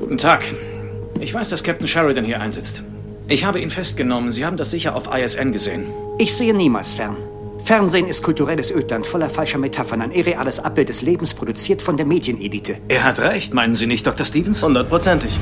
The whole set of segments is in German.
Guten Tag. Ich weiß, dass Captain Sheridan hier einsitzt. Ich habe ihn festgenommen. Sie haben das sicher auf ISN gesehen. Ich sehe niemals fern. Fernsehen ist kulturelles Ödland voller falscher Metaphern, ein irreales Abbild des Lebens, produziert von der Medienelite. Er hat recht, meinen Sie nicht, Dr. Stevens? Hundertprozentig.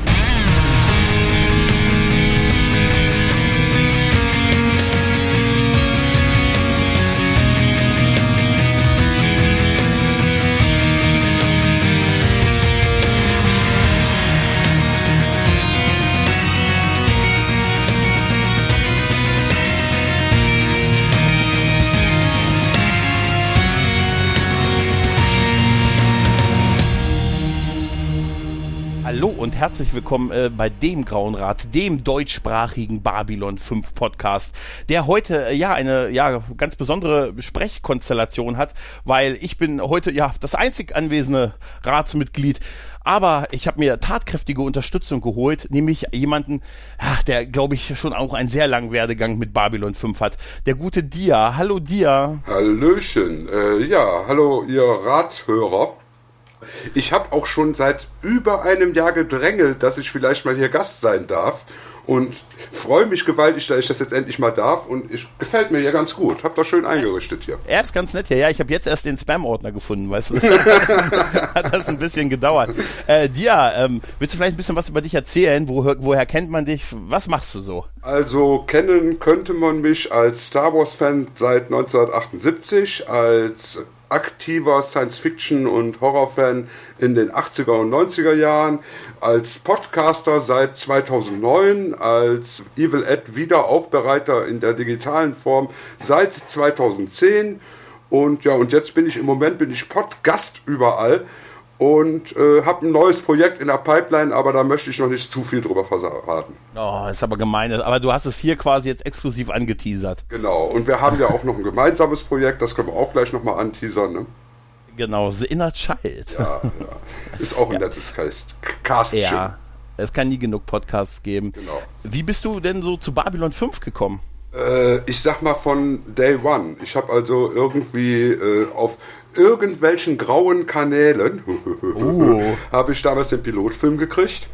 Herzlich willkommen äh, bei dem Grauen Rat, dem deutschsprachigen Babylon 5 Podcast, der heute äh, ja eine ja ganz besondere Sprechkonstellation hat, weil ich bin heute ja das einzig anwesende Ratsmitglied, aber ich habe mir tatkräftige Unterstützung geholt, nämlich jemanden, ach, der glaube ich schon auch einen sehr langen Werdegang mit Babylon 5 hat. Der gute Dia. Hallo Dia. Hallöchen. Äh, ja, hallo ihr Ratshörer. Ich habe auch schon seit über einem Jahr gedrängelt, dass ich vielleicht mal hier Gast sein darf und freue mich gewaltig, dass ich das jetzt endlich mal darf und ich gefällt mir hier ganz gut. Hab das schön eingerichtet hier. Er ist ganz nett hier. Ja, ich habe jetzt erst den Spam-Ordner gefunden, weißt du. Hat das ein bisschen gedauert. Äh, Dia, ähm, willst du vielleicht ein bisschen was über dich erzählen? Wo, woher kennt man dich? Was machst du so? Also kennen könnte man mich als Star Wars-Fan seit 1978, als aktiver Science-Fiction- und Horrorfan in den 80er und 90er Jahren, als Podcaster seit 2009, als Evil Ed Wiederaufbereiter in der digitalen Form seit 2010 und ja, und jetzt bin ich im Moment bin ich Podcast überall und äh, habe ein neues Projekt in der Pipeline, aber da möchte ich noch nicht zu viel drüber verraten. Oh, ist aber gemein. Aber du hast es hier quasi jetzt exklusiv angeteasert. Genau. Und wir haben ja auch noch ein gemeinsames Projekt, das können wir auch gleich nochmal anteasern. Ne? Genau, The Inner Child. Ja, ja. Ist auch ein ja. nettes Cast. Castchen. Ja, es kann nie genug Podcasts geben. Genau. Wie bist du denn so zu Babylon 5 gekommen? Äh, ich sag mal von Day One. Ich habe also irgendwie äh, auf irgendwelchen grauen Kanälen uh. habe ich damals den Pilotfilm gekriegt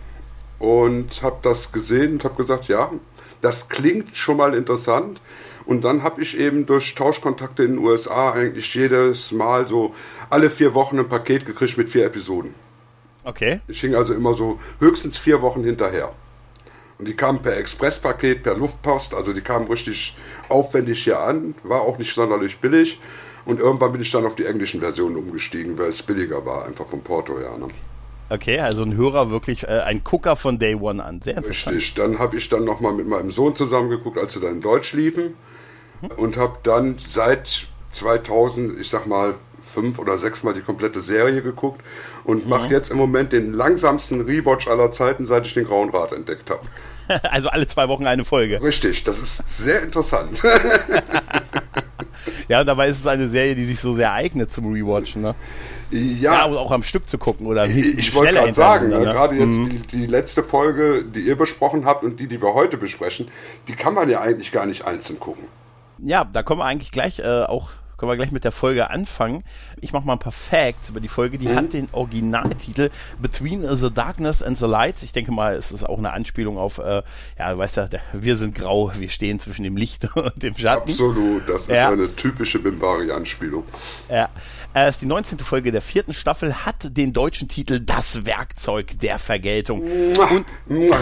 und habe das gesehen und habe gesagt, ja, das klingt schon mal interessant. Und dann habe ich eben durch Tauschkontakte in den USA eigentlich jedes Mal so alle vier Wochen ein Paket gekriegt mit vier Episoden. Okay. Ich hing also immer so höchstens vier Wochen hinterher. Und die kamen per Expresspaket, per Luftpost, also die kamen richtig aufwendig hier an, war auch nicht sonderlich billig. Und irgendwann bin ich dann auf die englischen Versionen umgestiegen, weil es billiger war, einfach vom Porto her. Ne? Okay, also ein Hörer wirklich, äh, ein Gucker von Day One an. Sehr interessant. Richtig, dann habe ich dann nochmal mit meinem Sohn zusammengeguckt, als sie dann in Deutsch liefen. Mhm. Und habe dann seit 2000, ich sag mal, fünf oder sechs Mal die komplette Serie geguckt und mache mhm. jetzt im Moment den langsamsten Rewatch aller Zeiten, seit ich den Grauen Rat entdeckt habe. Also alle zwei Wochen eine Folge. Richtig, das ist sehr interessant. ja, und dabei ist es eine Serie, die sich so sehr eignet zum Rewatchen, ne? Ja, ja auch am Stück zu gucken oder Ich, ich wollte gerade sagen, ne? gerade jetzt mhm. die, die, letzte Folge, die ihr besprochen habt und die, die wir heute besprechen, die kann man ja eigentlich gar nicht einzeln gucken. Ja, da kommen wir eigentlich gleich äh, auch können wir gleich mit der Folge anfangen. Ich mache mal ein paar Facts über die Folge. Die mhm. hat den Originaltitel Between the Darkness and the Light. Ich denke mal, es ist auch eine Anspielung auf, äh, ja, weißt du, wir sind grau, wir stehen zwischen dem Licht und dem Schatten. Absolut, das ist ja. eine typische Bimbari-Anspielung. Ja. Es ist die 19. Folge der vierten Staffel, hat den deutschen Titel Das Werkzeug der Vergeltung. Und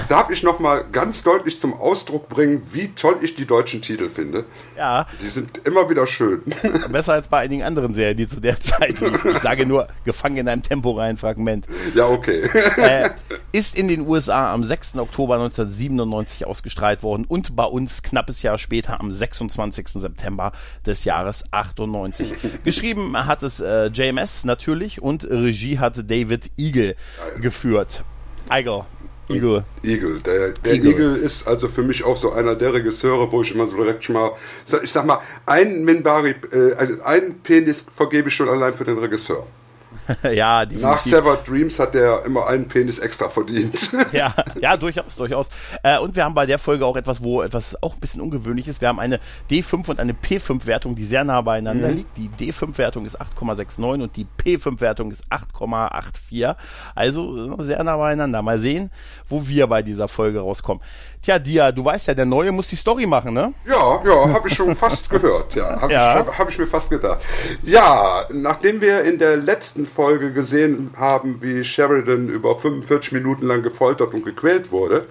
Darf ich nochmal ganz deutlich zum Ausdruck bringen, wie toll ich die deutschen Titel finde? Ja. Die sind immer wieder schön. Besser als bei einigen anderen Serien, die zu der Zeit liefen. Ich sage nur, gefangen in einem temporeinen Fragment. Ja, okay. Äh, ist in den USA am 6. Oktober 1997 ausgestrahlt worden und bei uns knappes Jahr später am 26. September des Jahres 98. Geschrieben hat es äh, JMS natürlich und Regie hat David Eagle geführt. Eagle. Eagle. Eagle. Der, der Eagle. Eagle. ist also für mich auch so einer der Regisseure, wo ich immer so direkt schon mal, ich sag mal, ein Minbari, äh, also einen Penis vergebe ich schon allein für den Regisseur. ja, definitiv. Nach Severed Dreams hat der immer einen Penis extra verdient. ja, ja, durchaus, durchaus. Äh, und wir haben bei der Folge auch etwas, wo etwas auch ein bisschen ungewöhnlich ist. Wir haben eine D5 und eine P5-Wertung, die sehr nah beieinander mhm. liegt. Die D5-Wertung ist 8,69 und die P5-Wertung ist 8,84. Also äh, sehr nah beieinander. Mal sehen, wo wir bei dieser Folge rauskommen. Tja, Dia, du weißt ja, der Neue muss die Story machen, ne? Ja, ja, habe ich schon fast gehört. Ja, habe ja. ich, hab ich mir fast gedacht. Ja, nachdem wir in der letzten Folge gesehen haben, wie Sheridan über 45 Minuten lang gefoltert und gequält wurde,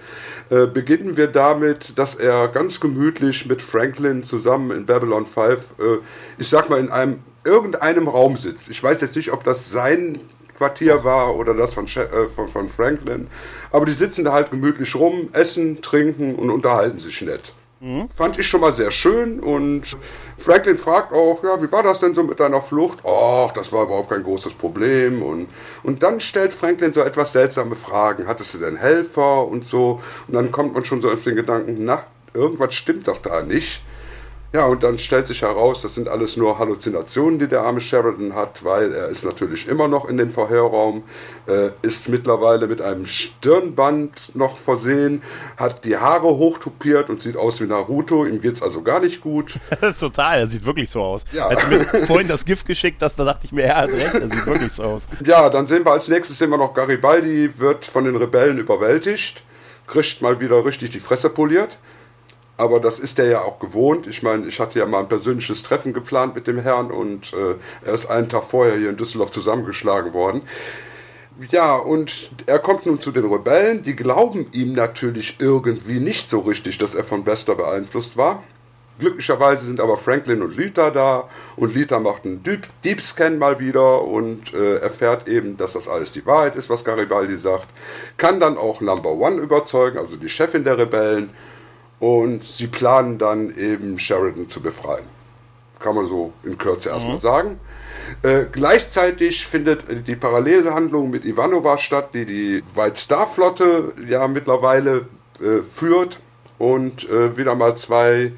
äh, beginnen wir damit, dass er ganz gemütlich mit Franklin zusammen in Babylon 5, äh, ich sag mal, in einem irgendeinem Raum sitzt. Ich weiß jetzt nicht, ob das sein Quartier war oder das von, äh, von, von Franklin. Aber die sitzen da halt gemütlich rum, essen, trinken und unterhalten sich nett. Mhm. Fand ich schon mal sehr schön und Franklin fragt auch, ja, wie war das denn so mit deiner Flucht? Ach, das war überhaupt kein großes Problem und, und dann stellt Franklin so etwas seltsame Fragen. Hattest du denn Helfer und so? Und dann kommt man schon so auf den Gedanken, na, irgendwas stimmt doch da nicht. Ja, und dann stellt sich heraus, das sind alles nur Halluzinationen, die der arme Sheridan hat, weil er ist natürlich immer noch in den Vorherraum, äh, ist mittlerweile mit einem Stirnband noch versehen, hat die Haare hochtupiert und sieht aus wie Naruto. Ihm geht's also gar nicht gut. Total, er sieht wirklich so aus. Ja. Als du mir vorhin das Gift geschickt hast, da dachte ich mir, er hat recht, er sieht wirklich so aus. Ja, dann sehen wir als nächstes sehen wir noch Garibaldi wird von den Rebellen überwältigt, kriegt mal wieder richtig die Fresse poliert aber das ist er ja auch gewohnt. Ich meine, ich hatte ja mal ein persönliches Treffen geplant mit dem Herrn und äh, er ist einen Tag vorher hier in Düsseldorf zusammengeschlagen worden. Ja, und er kommt nun zu den Rebellen. Die glauben ihm natürlich irgendwie nicht so richtig, dass er von Bester beeinflusst war. Glücklicherweise sind aber Franklin und Lita da und Lita macht einen Deep, Deep Scan mal wieder und äh, erfährt eben, dass das alles die Wahrheit ist, was Garibaldi sagt. Kann dann auch Number One überzeugen, also die Chefin der Rebellen und sie planen dann eben Sheridan zu befreien. Kann man so in Kürze mhm. erstmal sagen. Äh, gleichzeitig findet die Parallelhandlung mit Ivanova statt, die die White Star Flotte ja mittlerweile äh, führt und äh, wieder mal zwei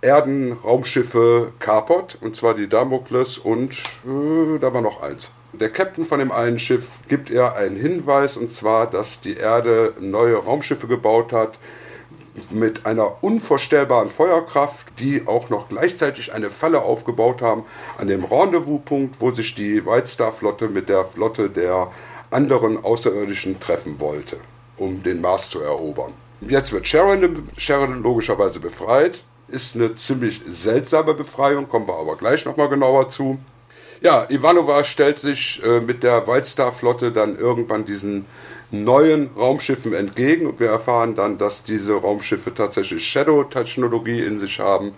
Erden-Raumschiffe kapert, und zwar die Damokles und äh, da war noch eins. Der Captain von dem einen Schiff gibt er einen Hinweis, und zwar, dass die Erde neue Raumschiffe gebaut hat, mit einer unvorstellbaren Feuerkraft, die auch noch gleichzeitig eine Falle aufgebaut haben an dem Rendezvouspunkt, wo sich die White Star Flotte mit der Flotte der anderen Außerirdischen treffen wollte, um den Mars zu erobern. Jetzt wird Sheridan, Sheridan logischerweise befreit. Ist eine ziemlich seltsame Befreiung, kommen wir aber gleich nochmal genauer zu. Ja, Ivanova stellt sich äh, mit der White Star Flotte dann irgendwann diesen neuen Raumschiffen entgegen und wir erfahren dann, dass diese Raumschiffe tatsächlich Shadow-Technologie in sich haben.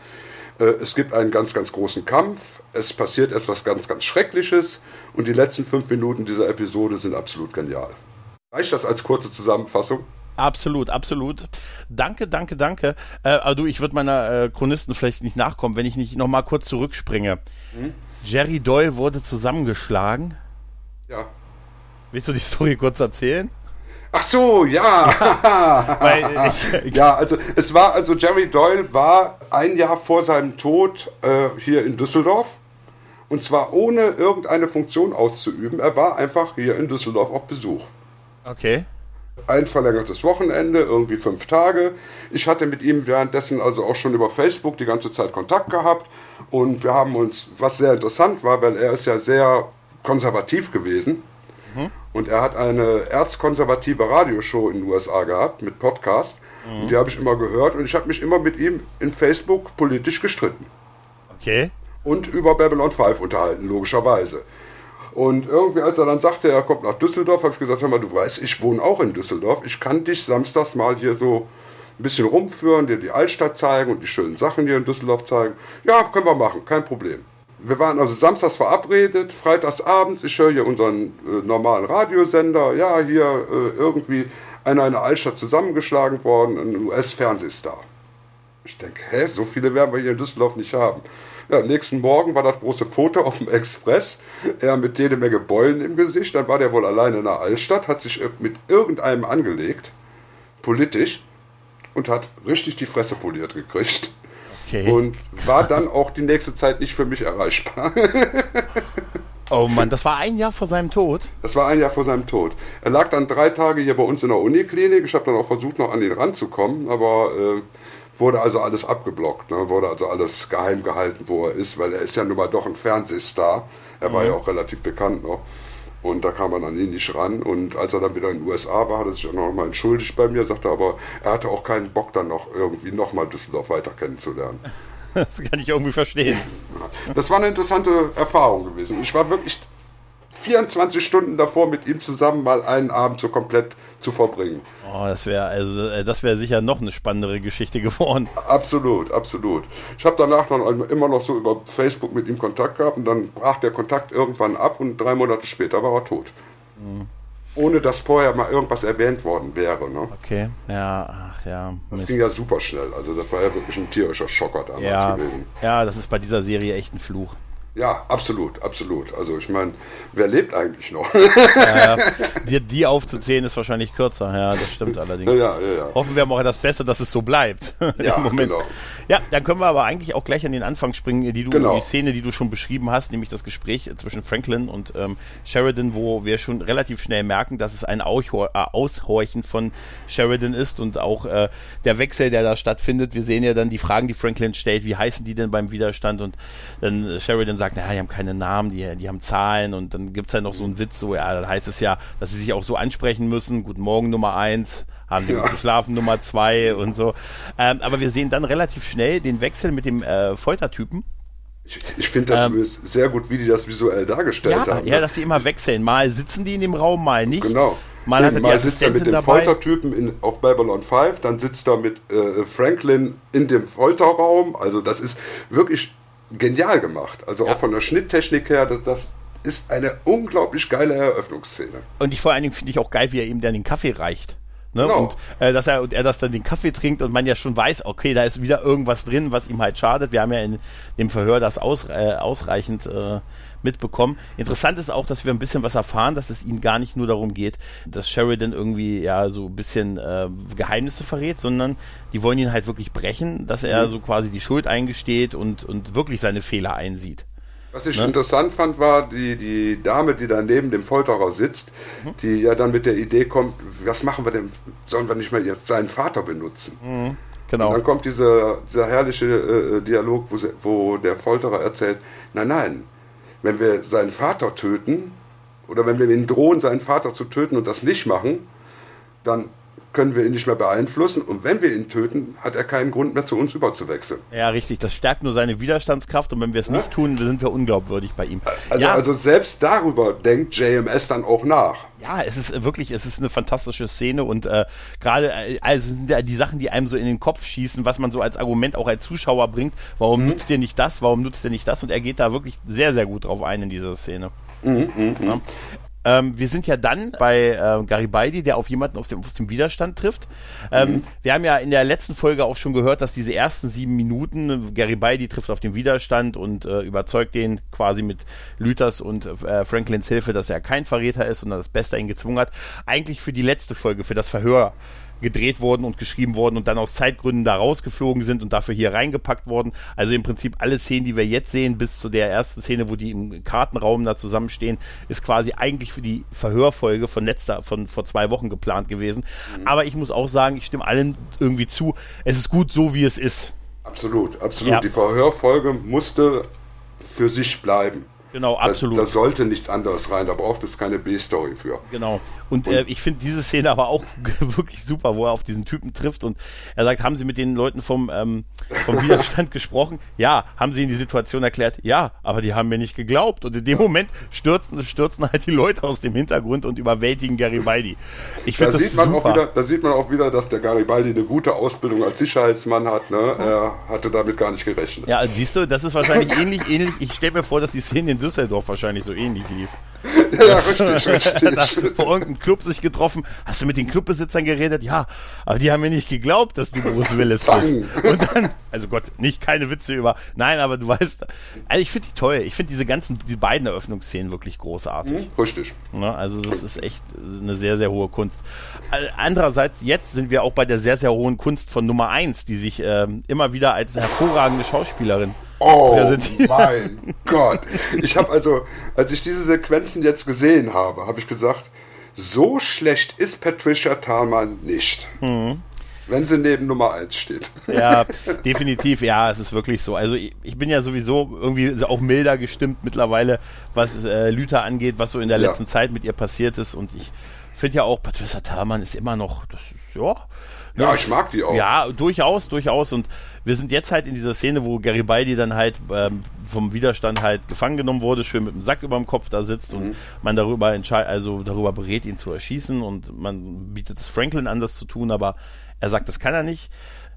Äh, es gibt einen ganz, ganz großen Kampf. Es passiert etwas ganz, ganz Schreckliches und die letzten fünf Minuten dieser Episode sind absolut genial. Reicht das als kurze Zusammenfassung? Absolut, absolut. Danke, danke, danke. Äh, aber du, ich würde meiner äh, Chronisten vielleicht nicht nachkommen, wenn ich nicht nochmal kurz zurückspringe. Hm? Jerry Doyle wurde zusammengeschlagen. Ja. Willst du die Story kurz erzählen? Ach so, ja. ja. ja, also es war, also Jerry Doyle war ein Jahr vor seinem Tod äh, hier in Düsseldorf. Und zwar ohne irgendeine Funktion auszuüben. Er war einfach hier in Düsseldorf auf Besuch. Okay. Ein verlängertes Wochenende, irgendwie fünf Tage. Ich hatte mit ihm währenddessen also auch schon über Facebook die ganze Zeit Kontakt gehabt. Und wir haben uns, was sehr interessant war, weil er ist ja sehr konservativ gewesen Mhm. Und er hat eine erzkonservative Radioshow in den USA gehabt mit Podcast. Mhm. Und die habe ich immer gehört und ich habe mich immer mit ihm in Facebook politisch gestritten. Okay. Und über Babylon 5 unterhalten, logischerweise. Und irgendwie, als er dann sagte, er kommt nach Düsseldorf, habe ich gesagt, hör mal, du weißt, ich wohne auch in Düsseldorf. Ich kann dich samstags mal hier so ein bisschen rumführen, dir die Altstadt zeigen und die schönen Sachen hier in Düsseldorf zeigen. Ja, können wir machen, kein Problem. Wir waren also samstags verabredet, freitags abends, ich höre hier unseren äh, normalen Radiosender, ja, hier äh, irgendwie einer in der Altstadt zusammengeschlagen worden, ein US-Fernsehstar. Ich denke, hä, so viele werden wir hier in Düsseldorf nicht haben. Ja, nächsten Morgen war das große Foto auf dem Express, er mit jede Menge Beulen im Gesicht, dann war der wohl alleine in der Altstadt, hat sich mit irgendeinem angelegt, politisch, und hat richtig die Fresse poliert gekriegt. Okay. Und war dann auch die nächste Zeit nicht für mich erreichbar. Oh Mann, das war ein Jahr vor seinem Tod? Das war ein Jahr vor seinem Tod. Er lag dann drei Tage hier bei uns in der Uniklinik. Ich habe dann auch versucht, noch an ihn ranzukommen, aber äh, wurde also alles abgeblockt. Ne? Wurde also alles geheim gehalten, wo er ist, weil er ist ja nun mal doch ein Fernsehstar. Er war mhm. ja auch relativ bekannt noch. Und da kam man an ihn nicht ran. Und als er dann wieder in den USA war, hat er sich auch noch mal entschuldigt bei mir, sagte aber, er hatte auch keinen Bock dann noch irgendwie nochmal Düsseldorf weiter kennenzulernen. Das kann ich irgendwie verstehen. Das war eine interessante Erfahrung gewesen. Ich war wirklich 24 Stunden davor, mit ihm zusammen mal einen Abend so komplett zu verbringen. Oh, das wäre also äh, das wäre sicher noch eine spannendere Geschichte geworden. Absolut, absolut. Ich habe danach noch immer noch so über Facebook mit ihm Kontakt gehabt und dann brach der Kontakt irgendwann ab und drei Monate später war er tot. Mhm. Ohne dass vorher mal irgendwas erwähnt worden wäre. Ne? Okay, ja, ach ja. Mist. Das ging ja super schnell. Also das war ja wirklich ein tierischer Schocker damals ja, gewesen. Ja, das ist bei dieser Serie echt ein Fluch. Ja, absolut, absolut. Also ich meine, wer lebt eigentlich noch? ja, die, die, aufzuzählen ist wahrscheinlich kürzer, ja, das stimmt allerdings. Ja, ja, ja. Hoffen wir mal das Beste, dass es so bleibt. Ja, Moment. genau. Ja, dann können wir aber eigentlich auch gleich an den Anfang springen, die du, genau. die Szene, die du schon beschrieben hast, nämlich das Gespräch zwischen Franklin und ähm, Sheridan, wo wir schon relativ schnell merken, dass es ein Aushor äh, Aushorchen von Sheridan ist und auch äh, der Wechsel, der da stattfindet. Wir sehen ja dann die Fragen, die Franklin stellt, wie heißen die denn beim Widerstand und dann Sheridan sagt, naja, die haben keine Namen, die, die haben Zahlen und dann gibt's ja noch so einen Witz, so, ja, dann heißt es ja, dass sie sich auch so ansprechen müssen, guten Morgen Nummer eins, haben sie ja. geschlafen Nummer zwei und so. Ähm, aber wir sehen dann relativ schnell den Wechsel mit dem äh, Foltertypen. Ich, ich finde das ähm, sehr gut, wie die das visuell dargestellt ja, haben. Ja, ne? dass sie immer wechseln. Mal sitzen die in dem Raum, mal nicht. Genau. Mal, hat mal sitzt er mit dem dabei. Foltertypen in, auf Babylon 5, dann sitzt er mit äh, Franklin in dem Folterraum. Also das ist wirklich genial gemacht. Also ja. auch von der Schnitttechnik her, das, das ist eine unglaublich geile Eröffnungsszene. Und ich vor allen Dingen finde ich auch geil, wie er ihm dann den Kaffee reicht. Ne? Genau. Und äh, dass er und er das dann den Kaffee trinkt und man ja schon weiß, okay, da ist wieder irgendwas drin, was ihm halt schadet. Wir haben ja in dem Verhör das aus, äh, ausreichend äh, mitbekommen. Interessant ist auch, dass wir ein bisschen was erfahren, dass es ihnen gar nicht nur darum geht, dass Sheridan irgendwie ja so ein bisschen äh, Geheimnisse verrät, sondern die wollen ihn halt wirklich brechen, dass er mhm. so quasi die Schuld eingesteht und und wirklich seine Fehler einsieht. Was ich ne? interessant fand, war die, die Dame, die da neben dem Folterer sitzt, mhm. die ja dann mit der Idee kommt, was machen wir denn, sollen wir nicht mal jetzt seinen Vater benutzen? Mhm. Genau. Und dann kommt dieser, dieser herrliche äh, Dialog, wo, wo der Folterer erzählt, nein, nein, wenn wir seinen Vater töten, oder wenn wir ihn drohen, seinen Vater zu töten und das nicht machen, dann können wir ihn nicht mehr beeinflussen. Und wenn wir ihn töten, hat er keinen Grund mehr zu uns überzuwechseln. Ja, richtig. Das stärkt nur seine Widerstandskraft. Und wenn wir es ja? nicht tun, sind wir unglaubwürdig bei ihm. Also, ja. also selbst darüber denkt JMS dann auch nach. Ja, es ist wirklich, es ist eine fantastische Szene und äh, gerade äh, also sind ja die Sachen, die einem so in den Kopf schießen, was man so als Argument auch als Zuschauer bringt. Warum mhm. nutzt ihr nicht das? Warum nutzt ihr nicht das? Und er geht da wirklich sehr, sehr gut drauf ein in dieser Szene. Mhm, mh, ja. Ähm, wir sind ja dann bei äh, Garibaldi, der auf jemanden aus dem, aus dem Widerstand trifft. Ähm, mhm. Wir haben ja in der letzten Folge auch schon gehört, dass diese ersten sieben Minuten Garibaldi trifft auf den Widerstand und äh, überzeugt den quasi mit Lüthers und äh, Franklins Hilfe, dass er kein Verräter ist und das Beste ihn gezwungen hat. Eigentlich für die letzte Folge, für das Verhör gedreht worden und geschrieben worden und dann aus Zeitgründen da rausgeflogen sind und dafür hier reingepackt worden. Also im Prinzip alle Szenen, die wir jetzt sehen, bis zu der ersten Szene, wo die im Kartenraum da zusammenstehen, ist quasi eigentlich für die Verhörfolge von letzter, von vor zwei Wochen geplant gewesen. Mhm. Aber ich muss auch sagen, ich stimme allen irgendwie zu. Es ist gut so, wie es ist. Absolut, absolut. Ja. Die Verhörfolge musste für sich bleiben. Genau, absolut. Da, da, sollte nichts anderes rein, da braucht es keine B-Story für. Genau. Und, und äh, ich finde diese Szene aber auch wirklich super, wo er auf diesen Typen trifft und er sagt, haben Sie mit den Leuten vom, ähm, vom Widerstand gesprochen? Ja. Haben Sie ihnen die Situation erklärt? Ja. Aber die haben mir nicht geglaubt. Und in dem Moment stürzen, stürzen halt die Leute aus dem Hintergrund und überwältigen Garibaldi. Ich finde das sieht man super. Auch wieder, da sieht man auch wieder, dass der Garibaldi eine gute Ausbildung als Sicherheitsmann hat. Ne? Er hatte damit gar nicht gerechnet. Ja, siehst du, das ist wahrscheinlich ähnlich, ähnlich. Ich stelle mir vor, dass die Szene in Düsseldorf wahrscheinlich so ähnlich lief. Ja, richtig, richtig. vor irgendeinem Club sich getroffen. Hast du mit den Clubbesitzern geredet? Ja, aber die haben mir nicht geglaubt, dass du Bruce Willis bist. Und dann, also Gott, nicht keine Witze über. Nein, aber du weißt, also ich finde die toll. Ich finde diese ganzen, die beiden Eröffnungsszenen wirklich großartig. Mhm, richtig. Ja, also das ist echt eine sehr, sehr hohe Kunst. Andererseits, jetzt sind wir auch bei der sehr, sehr hohen Kunst von Nummer eins, die sich äh, immer wieder als hervorragende Schauspielerin Oh mein Gott. Ich habe also, als ich diese Sequenzen jetzt gesehen habe, habe ich gesagt, so schlecht ist Patricia Thalmann nicht. Mhm. Wenn sie neben Nummer 1 steht. Ja, definitiv, ja, es ist wirklich so. Also ich, ich bin ja sowieso irgendwie auch milder gestimmt mittlerweile, was äh, Lüther angeht, was so in der ja. letzten Zeit mit ihr passiert ist. Und ich finde ja auch, Patricia Thalmann ist immer noch, das ist, ja, ja, ich mag die auch. Ja, durchaus, durchaus. Und wir sind jetzt halt in dieser Szene, wo Garibaldi dann halt ähm, vom Widerstand halt gefangen genommen wurde, schön mit dem Sack über dem Kopf da sitzt mhm. und man darüber entscheidet, also darüber berät, ihn zu erschießen und man bietet es Franklin an, das zu tun, aber er sagt, das kann er nicht.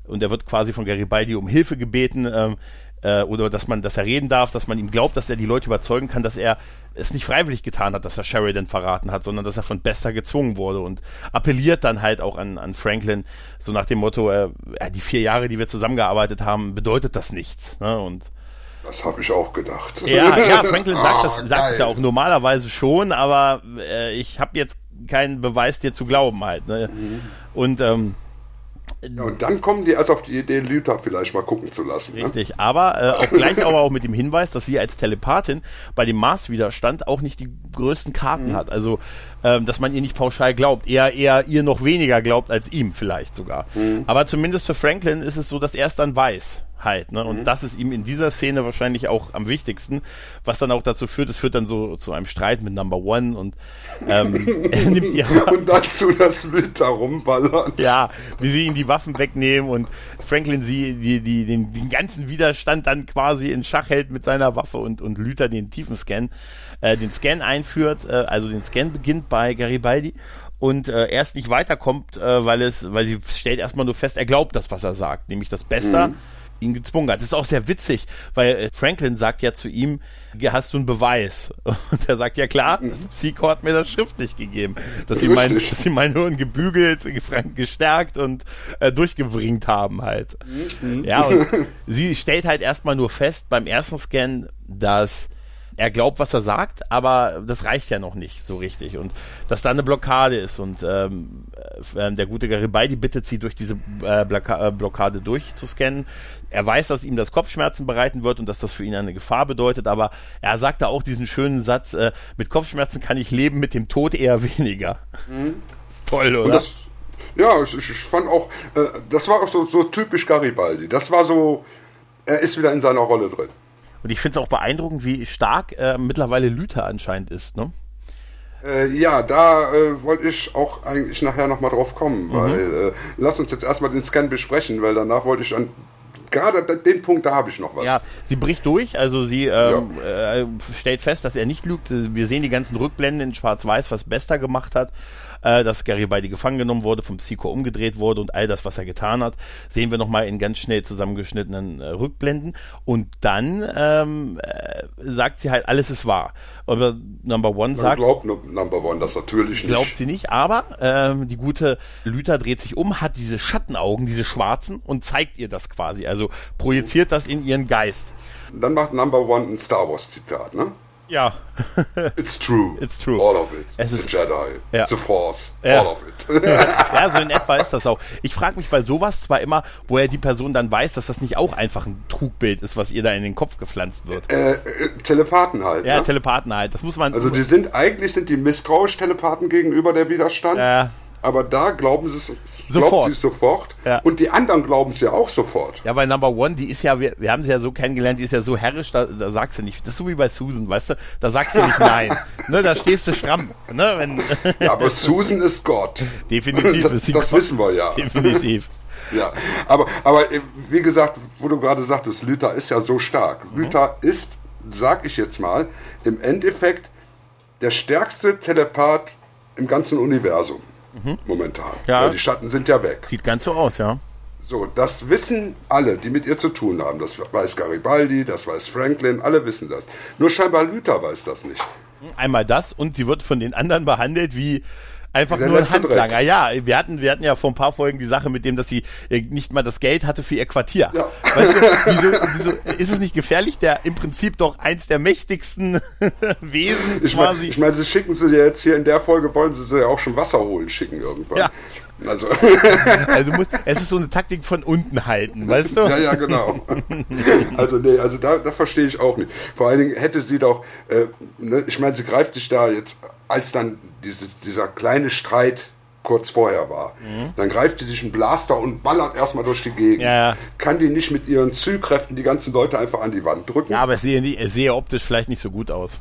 Und er wird quasi von Garibaldi um Hilfe gebeten. Ähm, äh, oder dass man, dass er reden darf, dass man ihm glaubt, dass er die Leute überzeugen kann, dass er es nicht freiwillig getan hat, dass er Sheridan verraten hat, sondern dass er von Bester gezwungen wurde und appelliert dann halt auch an, an Franklin, so nach dem Motto, äh, die vier Jahre, die wir zusammengearbeitet haben, bedeutet das nichts. Ne? Und das habe ich auch gedacht. Ja, ja, Franklin sagt, das, oh, sagt es ja auch normalerweise schon, aber äh, ich habe jetzt keinen Beweis, dir zu glauben halt. Ne? Mhm. Und ähm, ja, und dann kommen die erst auf die Idee, Lüther vielleicht mal gucken zu lassen. Ne? Richtig, ne? aber äh, auch gleich aber auch mit dem Hinweis, dass sie als Telepathin bei dem Marswiderstand auch nicht die größten Karten mhm. hat. Also, ähm, dass man ihr nicht pauschal glaubt. Eher, eher ihr noch weniger glaubt als ihm vielleicht sogar. Mhm. Aber zumindest für Franklin ist es so, dass er es dann weiß halt. Ne? Und mhm. das ist ihm in dieser Szene wahrscheinlich auch am wichtigsten, was dann auch dazu führt, es führt dann so zu einem Streit mit Number One und ähm, er nimmt ihr Und dazu das Bild da rumballern. Ja, wie sie ihm die Waffen wegnehmen und Franklin sie die, die, den, den ganzen Widerstand dann quasi in Schach hält mit seiner Waffe und, und Luther den tiefen Scan, äh, den Scan einführt, äh, also den Scan beginnt bei Garibaldi und äh, erst nicht weiterkommt, äh, weil es, weil sie stellt erstmal nur fest, er glaubt das, was er sagt, nämlich das Beste. Mhm ihn gezwungen hat. Das ist auch sehr witzig, weil äh, Franklin sagt ja zu ihm, hast du einen Beweis? Und er sagt, ja klar, das Psycho hat mir das schriftlich gegeben, dass sie, mein, dass sie mein Hirn gebügelt, gestärkt und äh, durchgewringt haben halt. Mhm. Ja, und sie stellt halt erstmal nur fest beim ersten Scan, dass er glaubt, was er sagt, aber das reicht ja noch nicht so richtig. Und dass da eine Blockade ist und ähm, äh, der gute Garibaldi bittet sie, durch diese äh, äh, Blockade durchzuscannen. Er weiß, dass ihm das Kopfschmerzen bereiten wird und dass das für ihn eine Gefahr bedeutet, aber er sagt da auch diesen schönen Satz, äh, mit Kopfschmerzen kann ich leben, mit dem Tod eher weniger. Mhm. ist toll, oder? Das, ja, ich, ich, fand auch, äh, das war auch so, so typisch Garibaldi. Das war so, er ist wieder in seiner Rolle drin. Und ich finde es auch beeindruckend, wie stark äh, mittlerweile Lüther anscheinend ist, ne? Äh, ja, da äh, wollte ich auch eigentlich nachher nochmal drauf kommen, mhm. weil äh, lass uns jetzt erstmal den Scan besprechen, weil danach wollte ich an gerade den Punkt, da habe ich noch was. Ja, sie bricht durch, also sie ähm, ja. äh, stellt fest, dass er nicht lügt. Wir sehen die ganzen Rückblenden in Schwarz-Weiß, was Bester gemacht hat äh, dass Garibaldi gefangen genommen wurde, vom Psycho umgedreht wurde und all das, was er getan hat, sehen wir nochmal in ganz schnell zusammengeschnittenen äh, Rückblenden. Und dann ähm, äh, sagt sie halt, alles ist wahr. Aber Number One Man sagt. glaubt Number One das natürlich nicht. Glaubt sie nicht, aber ähm, die gute Lüther dreht sich um, hat diese Schattenaugen, diese schwarzen und zeigt ihr das quasi. Also projiziert das in ihren Geist. Dann macht Number One ein Star Wars Zitat, ne? Ja. It's true. It's true. All of it. Es the ist, Jedi. Ja. The Force. Ja. All of it. ja, so in etwa ist das auch. Ich frage mich bei sowas zwar immer, woher die Person dann weiß, dass das nicht auch einfach ein Trugbild ist, was ihr da in den Kopf gepflanzt wird. Äh, äh, Telepathen halt. Ja, ne? Telepathen halt. Das muss man. Also die sind eigentlich sind die misstrauisch Telepathen gegenüber der Widerstand. Ja aber da glauben sie es sofort. sofort. Ja. Und die anderen glauben es ja auch sofort. Ja, weil Number One, die ist ja, wir, wir haben sie ja so kennengelernt, die ist ja so herrisch, da, da sagst du nicht, das ist so wie bei Susan, weißt du, da sagst du nicht nein. ne, da stehst du stramm. Ne, wenn ja, aber Susan ist Gott. Definitiv. das, ist das wissen wir ja. Definitiv. ja, aber, aber wie gesagt, wo du gerade sagtest, Luther ist ja so stark. Mhm. Luther ist, sag ich jetzt mal, im Endeffekt der stärkste Telepath im ganzen Universum mhm. momentan. Ja. Weil die Schatten sind ja weg. Sieht ganz so aus, ja. So, das wissen alle, die mit ihr zu tun haben. Das weiß Garibaldi, das weiß Franklin, alle wissen das. Nur scheinbar Luther weiß das nicht. Einmal das und sie wird von den anderen behandelt wie Einfach nur ein. Handlanger. Ja, wir hatten, wir hatten ja vor ein paar Folgen die Sache mit dem, dass sie äh, nicht mal das Geld hatte für ihr Quartier. Ja. Weißt du, wieso, wieso, ist es nicht gefährlich, der im Prinzip doch eins der mächtigsten Wesen Ich quasi. meine, ich mein, sie schicken sie ja jetzt hier in der Folge, wollen sie sie ja auch schon Wasser holen schicken irgendwann. Ja. Also, also muss, es ist so eine Taktik von unten halten, weißt du? ja, ja, genau. Also, nee, also da, da verstehe ich auch nicht. Vor allen Dingen hätte sie doch, äh, ne, ich meine, sie greift sich da jetzt, als dann diese, dieser kleine Streit kurz vorher war, dann greift sie sich einen Blaster und ballert erstmal durch die Gegend. Mhm. Ja, ja. Kann die nicht mit ihren Zügkräften die ganzen Leute einfach an die Wand drücken? Ja, aber es sehe, nicht, es sehe optisch vielleicht nicht so gut aus.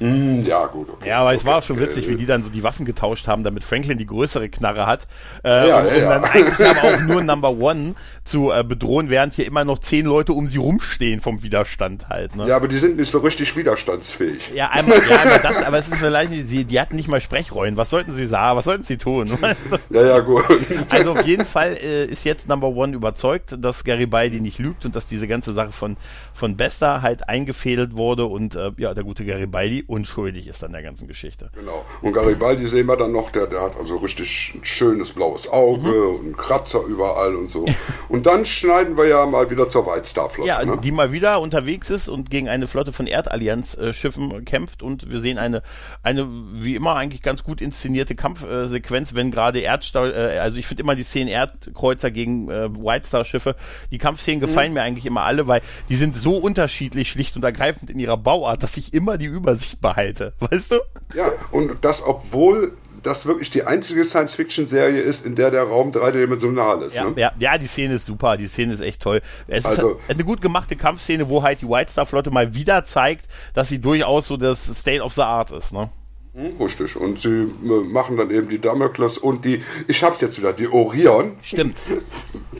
Hm, ja gut. Okay. Ja, aber es war auch schon witzig, wie die dann so die Waffen getauscht haben, damit Franklin die größere Knarre hat. Äh, Ja, und, ja, und ja. dann eigentlich aber auch nur Number One zu äh, bedrohen, während hier immer noch zehn Leute um sie rumstehen vom Widerstand halt. Ne? Ja, aber die sind nicht so richtig widerstandsfähig. Ja, einmal, ja, einmal das, aber es ist vielleicht nicht, sie, die hatten nicht mal Sprechrollen. Was sollten sie sagen? Was sollten sie tun? Weißt du? Ja, ja, gut. Also auf jeden Fall äh, ist jetzt Number One überzeugt, dass Garibaldi nicht lügt und dass diese ganze Sache von, von Bester halt eingefädelt wurde und äh, ja, der gute Garibaldi unschuldig ist an der ganzen Geschichte. Genau. Und Garibaldi sehen wir dann noch, der, der hat also richtig ein schönes blaues Auge Mhm. und einen Kratzer überall und so. Und dann schneiden wir ja mal wieder zur White Star Flotte. Ja, ne? die mal wieder unterwegs ist und gegen eine Flotte von Erdallianz-Schiffen kämpft und wir sehen eine, eine wie immer eigentlich ganz gut inszenierte Kampfsequenz, wenn gerade Erdstau, äh, also ich finde immer die Szenen Erdkreuzer gegen äh, White Star Schiffe, die Kampfszenen gefallen mir eigentlich immer alle, weil die sind so unterschiedlich schlicht und ergreifend in ihrer Bauart, dass ich immer die Übersicht behalte, weißt du? Ja, und das, obwohl das wirklich die einzige Science-Fiction-Serie ist, in der der Raum dreidimensional ist. Ja, ne? ja, ja, die Szene ist super, die Szene ist echt toll. Es Also- ist eine gut gemachte Kampfszene, wo halt die White Star Flotte mal wieder zeigt, dass sie durchaus so das State of the Art ist, ne? Hm, Richtig. Und sie äh, machen dann eben die Damokles und die, ich hab's jetzt wieder, die Orion, Stimmt.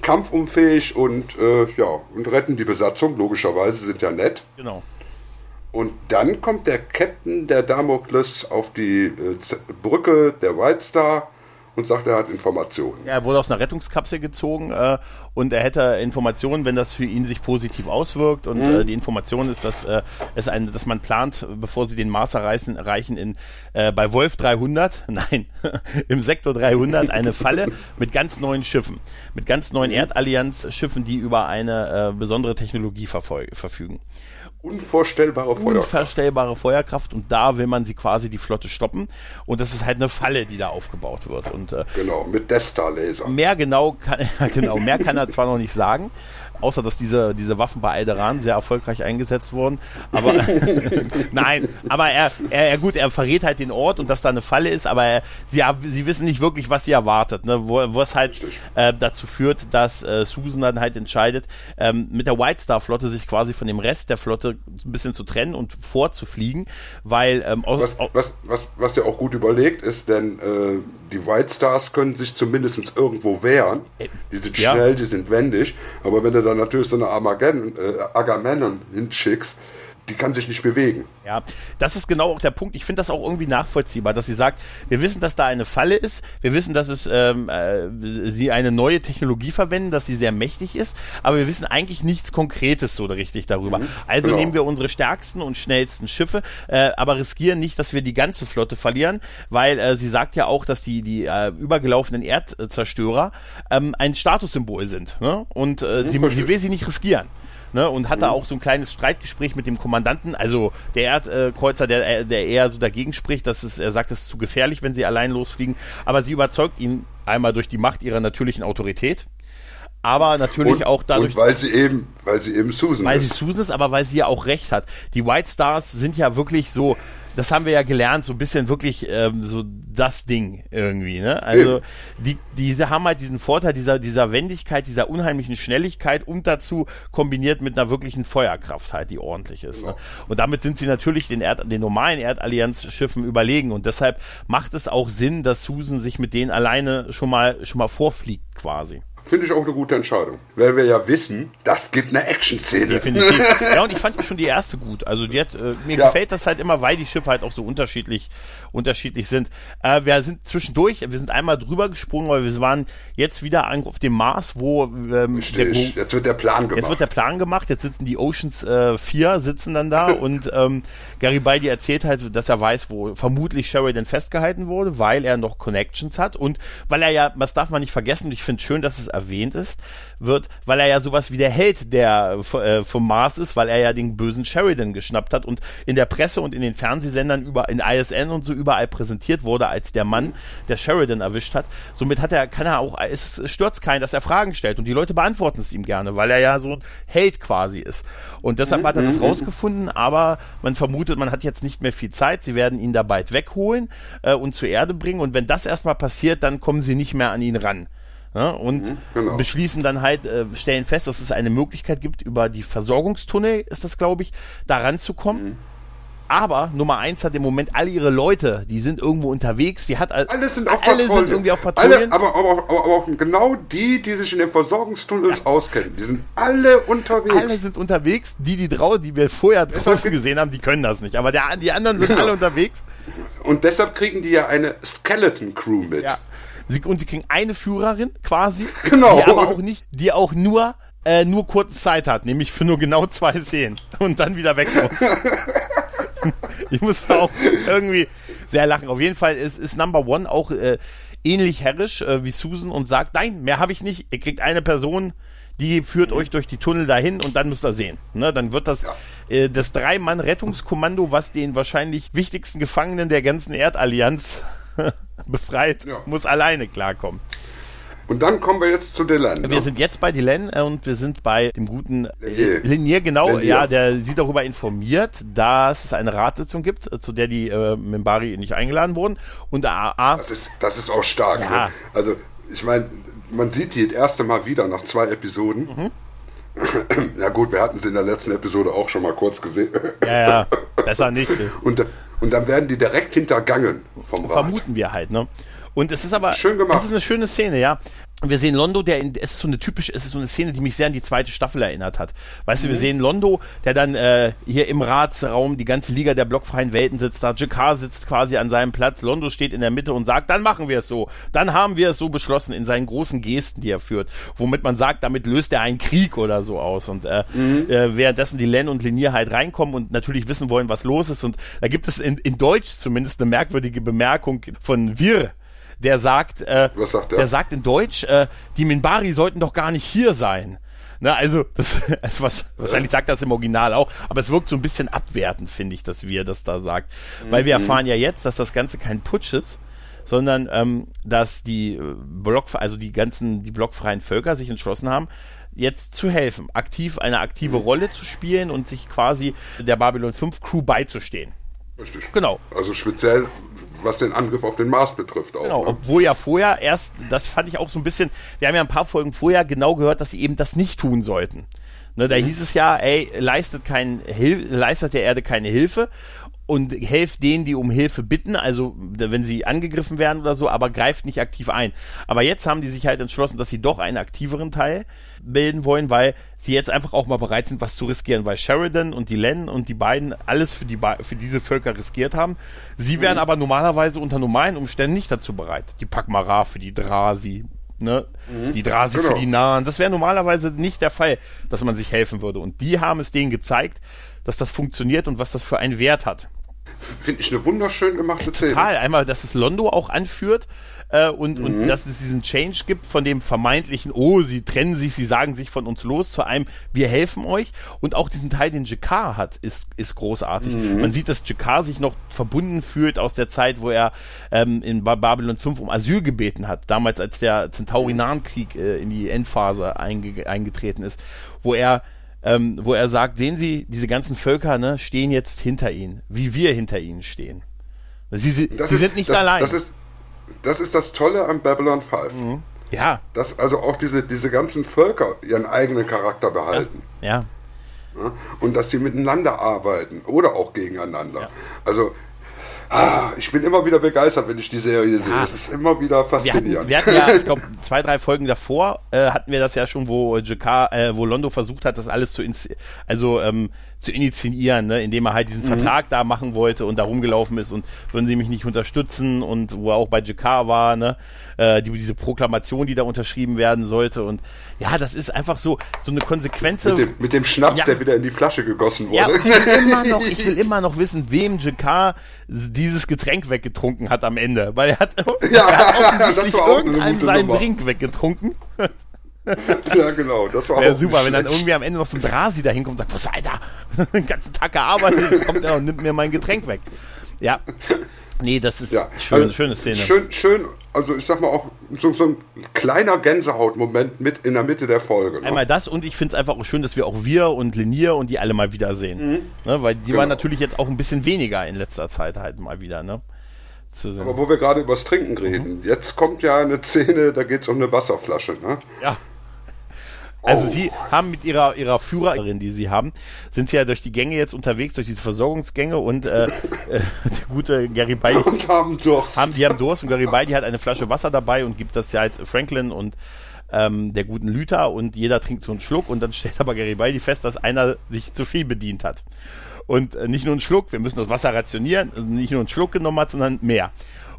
kampfunfähig und äh, ja, und retten die Besatzung, logischerweise, sind ja nett. Genau. Und dann kommt der Captain der Damokles auf die äh, Brücke der White Star und sagt, er hat Informationen. Er wurde aus einer Rettungskapsel gezogen äh, und er hätte Informationen, wenn das für ihn sich positiv auswirkt. Und äh, die Information ist, dass äh, es ein, dass man plant, bevor sie den Mars erreichen, erreichen in äh, bei Wolf 300, nein, im Sektor 300 eine Falle mit ganz neuen Schiffen, mit ganz neuen Erdallianz-Schiffen, die über eine äh, besondere Technologie verfügen. Unvorstellbare Feuer. Unvorstellbare Feuerkraft und da will man sie quasi die Flotte stoppen und das ist halt eine Falle, die da aufgebaut wird und äh, Genau, mit Destar-Laser. Mehr genau kann, genau, mehr kann er zwar noch nicht sagen, außer dass diese, diese Waffen bei Alderan sehr erfolgreich eingesetzt wurden. Aber nein, aber er, er, gut, er verrät halt den Ort und dass da eine Falle ist, aber er, sie, sie wissen nicht wirklich, was sie erwartet, ne? wo, es halt äh, dazu führt, dass äh, Susan dann halt entscheidet, ähm, mit der White Star Flotte sich quasi von dem Rest der Flotte ein bisschen zu trennen und vorzufliegen, weil ähm, aus, Was, was, was, was ja auch gut überlegt ist, denn äh, die White Stars können sich zumindest irgendwo wehren. Die sind ja. schnell, die sind wendig. Aber wenn du dann natürlich so eine Armageddon, äh, Agamemnon hinschickst, die kann sich nicht bewegen. Ja, das ist genau auch der Punkt. Ich finde das auch irgendwie nachvollziehbar, dass sie sagt, wir wissen, dass da eine Falle ist, wir wissen, dass es ähm, äh, sie eine neue Technologie verwenden, dass sie sehr mächtig ist, aber wir wissen eigentlich nichts Konkretes so richtig darüber. also genau. nehmen wir unsere stärksten und schnellsten Schiffe, äh, aber riskieren nicht, dass wir die ganze Flotte verlieren, weil äh, sie sagt ja auch, dass die die äh, übergelaufenen Erdzerstörer ähm, ein Statussymbol sind ne? und äh, sie, sie will sie nicht riskieren ne, und hatte auch so ein kleines Streitgespräch mit dem Kommandanten, also der Erdkreuzer, der, der eher so dagegen spricht, dass es, er sagt, es ist zu gefährlich, wenn sie allein losfliegen, aber sie überzeugt ihn einmal durch die Macht ihrer natürlichen Autorität, aber natürlich Und, auch dadurch, und weil sie eben, weil sie eben Susan weil sie ist. Susan ist, aber weil sie ja auch recht hat. Die White Stars sind ja wirklich so, das haben wir ja gelernt, so ein bisschen wirklich ähm, so das Ding irgendwie, ne? Also die diese haben halt diesen Vorteil dieser dieser Wendigkeit, dieser unheimlichen Schnelligkeit und dazu kombiniert mit einer wirklichen Feuerkraft halt, die ordentlich ist. Ne? Und damit sind sie natürlich den Erd, den normalen Erdallianz-Schiffen überlegen und deshalb macht es auch Sinn, dass Susan sich mit denen alleine schon mal schon mal vorfliegt quasi. Finde ich auch eine gute Entscheidung. Weil wir ja wissen, das gibt eine Action-Szene. Definitiv. ja, und ich fand schon die erste gut. Also die hat, äh, mir ja. gefällt das halt immer, weil die Schiffe halt auch so unterschiedlich, unterschiedlich sind. Äh, wir sind zwischendurch, wir sind einmal drüber gesprungen, weil wir waren jetzt wieder auf dem Mars, wo, ähm, der, wo jetzt wird der Plan gemacht. Jetzt wird der Plan gemacht, jetzt sitzen die Oceans äh, 4 sitzen dann da und ähm, Garibaldi erzählt halt, dass er weiß, wo vermutlich Sheridan festgehalten wurde, weil er noch Connections hat und weil er ja, was darf man nicht vergessen, und ich finde schön, dass es erwähnt ist, wird, weil er ja sowas wie der Held der äh, vom Mars ist, weil er ja den bösen Sheridan geschnappt hat und in der Presse und in den Fernsehsendern über in ISN und so überall präsentiert wurde als der Mann, der Sheridan erwischt hat. Somit hat er kann er auch es stürzt keinen, dass er Fragen stellt und die Leute beantworten es ihm gerne, weil er ja so ein Held quasi ist. Und deshalb hat er das mhm. rausgefunden, aber man vermutet, man hat jetzt nicht mehr viel Zeit. Sie werden ihn da bald wegholen äh, und zur Erde bringen und wenn das erstmal passiert, dann kommen sie nicht mehr an ihn ran. Ja, und mhm, genau. beschließen dann halt, äh, stellen fest, dass es eine Möglichkeit gibt, über die Versorgungstunnel, ist das glaube ich, da ranzukommen. Mhm. Aber Nummer eins hat im Moment alle ihre Leute, die sind irgendwo unterwegs. Sie hat alle sind auf alle sind irgendwie auf Patrouillen. Alle, aber, aber, aber, aber, auch genau die, die sich in den Versorgungstunnels ja. auskennen, die sind alle unterwegs. Alle sind unterwegs. Die, die draußen, die wir vorher draußen gesehen haben, die können das nicht. Aber der, die anderen sind genau. alle unterwegs. Und deshalb kriegen die ja eine Skeleton Crew mit. Ja. Sie, und sie kriegen eine Führerin quasi, genau. die aber auch nicht, die auch nur äh, nur kurze Zeit hat, nämlich für nur genau zwei Szenen und dann wieder weg muss. ich muss auch irgendwie sehr lachen. Auf jeden Fall ist, ist Number One auch äh, ähnlich herrisch äh, wie Susan und sagt, nein, mehr habe ich nicht. Ihr kriegt eine Person, die führt euch durch die Tunnel dahin und dann müsst ihr sehen. Ne, dann wird das ja. äh, das Drei-Mann-Rettungskommando, was den wahrscheinlich wichtigsten Gefangenen der ganzen Erdallianz befreit, ja. muss alleine klarkommen. Und dann kommen wir jetzt zu Delenn. Wir ne? sind jetzt bei Delenn äh, und wir sind bei dem guten äh, Linier, genau, Linier. ja, der sie darüber informiert, dass es eine Ratssitzung gibt, äh, zu der die äh, Mimbari nicht eingeladen wurden. Und AA. Das ist, das ist auch stark. Ja. Ne? Also, ich meine, man sieht die das erste Mal wieder nach zwei Episoden. Mhm. Ja gut, wir hatten sie in der letzten Episode auch schon mal kurz gesehen. Ja, ja, besser nicht. Und, und dann werden die direkt hintergangen vom Rat. Vermuten wir halt, ne? Und es ist aber, Schön gemacht. es ist eine schöne Szene, ja. Und wir sehen Londo, der in, es ist so eine typische, es ist so eine Szene, die mich sehr an die zweite Staffel erinnert hat. Weißt mhm. du, wir mhm. sehen Londo, der dann äh, hier im Ratsraum die ganze Liga der blockfreien Welten sitzt da. Jakar sitzt quasi an seinem Platz. Londo steht in der Mitte und sagt, dann machen wir es so. Dann haben wir es so beschlossen in seinen großen Gesten, die er führt, womit man sagt, damit löst er einen Krieg oder so aus. Und äh, mhm. äh, währenddessen die Len und Linier halt reinkommen und natürlich wissen wollen, was los ist. Und da gibt es in, in Deutsch zumindest eine merkwürdige Bemerkung von Wir der sagt, äh, Was sagt der? der sagt in Deutsch, äh, die Minbari sollten doch gar nicht hier sein. Ne, also, das ist was, wahrscheinlich sagt das im Original auch, aber es wirkt so ein bisschen abwertend, finde ich, dass wir das da sagt. Mhm. Weil wir mhm. erfahren ja jetzt, dass das Ganze kein Putsch ist, sondern ähm, dass die äh, Block, also die ganzen, die blockfreien Völker sich entschlossen haben, jetzt zu helfen, aktiv eine aktive mhm. Rolle zu spielen und sich quasi der Babylon 5 Crew beizustehen. Richtig. Genau. Also speziell was den Angriff auf den Mars betrifft. Auch, genau, ne? obwohl ja vorher erst, das fand ich auch so ein bisschen, wir haben ja ein paar Folgen vorher genau gehört, dass sie eben das nicht tun sollten. Ne, da mhm. hieß es ja, ey, leistet, kein, Hil leistet der Erde keine Hilfe und helft denen, die um Hilfe bitten, also wenn sie angegriffen werden oder so, aber greift nicht aktiv ein. Aber jetzt haben die sich halt entschlossen, dass sie doch einen aktiveren Teil bilden wollen, weil sie jetzt einfach auch mal bereit sind, was zu riskieren, weil Sheridan und die Len und die beiden alles für, die, für diese Völker riskiert haben. Sie wären mhm. aber normalerweise unter normalen Umständen nicht dazu bereit. Die Pakmara für die Drasi, ne? Mhm. Die Drasi genau. für die Nahen. Das wäre normalerweise nicht der Fall, dass man sich helfen würde. Und die haben es denen gezeigt, dass das funktioniert und was das für einen Wert hat. Finde ich eine wunderschön gemachte Szene. Total. Einmal, dass es Londo auch anführt äh, und, mhm. und dass es diesen Change gibt von dem vermeintlichen, oh, sie trennen sich, sie sagen sich von uns los, zu einem, wir helfen euch. Und auch diesen Teil, den Jakar hat, ist, ist großartig. Mhm. Man sieht, dass Jakar sich noch verbunden fühlt aus der Zeit, wo er ähm, in Babylon 5 um Asyl gebeten hat. Damals, als der Centaurinan-Krieg äh, in die Endphase einge eingetreten ist, wo er ähm, wo er sagt, sehen Sie, diese ganzen Völker ne, stehen jetzt hinter Ihnen, wie wir hinter Ihnen stehen. Sie, sie, sie ist, sind nicht das, allein. Das ist, das ist das Tolle an Babylon 5. Mhm. Ja. Dass also auch diese, diese ganzen Völker ihren eigenen Charakter behalten. Ja. ja. Und dass sie miteinander arbeiten oder auch gegeneinander. Ja. Also Ah, ich bin immer wieder begeistert, wenn ich die Serie sehe. Es ist immer wieder faszinierend. Wir hatten, wir hatten ja, ich glaube, zwei, drei Folgen davor äh, hatten wir das ja schon, wo Jakar, äh, wo Londo versucht hat, das alles zu also ähm, zu initiieren, ne? indem er halt diesen mhm. Vertrag da machen wollte und da rumgelaufen ist und würden sie mich nicht unterstützen und wo er auch bei Jakar war, ne? Äh, die, diese Proklamation, die da unterschrieben werden sollte und ja, das ist einfach so so eine konsequente mit dem, mit dem Schnaps, ja, der wieder in die Flasche gegossen wurde. Ja, ich will immer noch, ich will immer noch wissen, wem Jakar dieses Getränk weggetrunken hat am Ende, weil er hat, ja, er hat offensichtlich irgendeinen seinen Drink weggetrunken. ja, genau, das war Wäre super, wenn dann irgendwie am Ende noch so ein Drasi da hinkommt und sagt, was, Alter, den ganzen Tag gearbeitet, jetzt kommt er und nimmt mir mein Getränk weg. Ja. Nee, das ist ja, schön, also, schöne Szene. Schön, schön, also ich sag mal auch so, so ein kleiner Gänsehautmoment mit in der Mitte der Folge. Ne? Einmal das und ich finde es einfach auch schön, dass wir auch wir und Linier und die alle mal wiedersehen. Mhm. Ne, weil die genau. waren natürlich jetzt auch ein bisschen weniger in letzter Zeit halt mal wieder, ne? Aber wo wir gerade übers Trinken reden, mhm. jetzt kommt ja eine Szene, da geht es um eine Wasserflasche, ne? Ja. Also oh. sie haben mit ihrer ihrer Führerin, die sie haben, sind sie ja durch die Gänge jetzt unterwegs, durch diese Versorgungsgänge und äh, äh, der gute Garibaldi und haben Durst. Haben, die haben Durst und Garibaldi hat eine Flasche Wasser dabei und gibt das ja halt Franklin und ähm, der guten Lüter und jeder trinkt so einen Schluck und dann stellt aber Garibaldi fest, dass einer sich zu viel bedient hat. Und äh, nicht nur einen Schluck, wir müssen das Wasser rationieren, also nicht nur einen Schluck genommen hat, sondern mehr.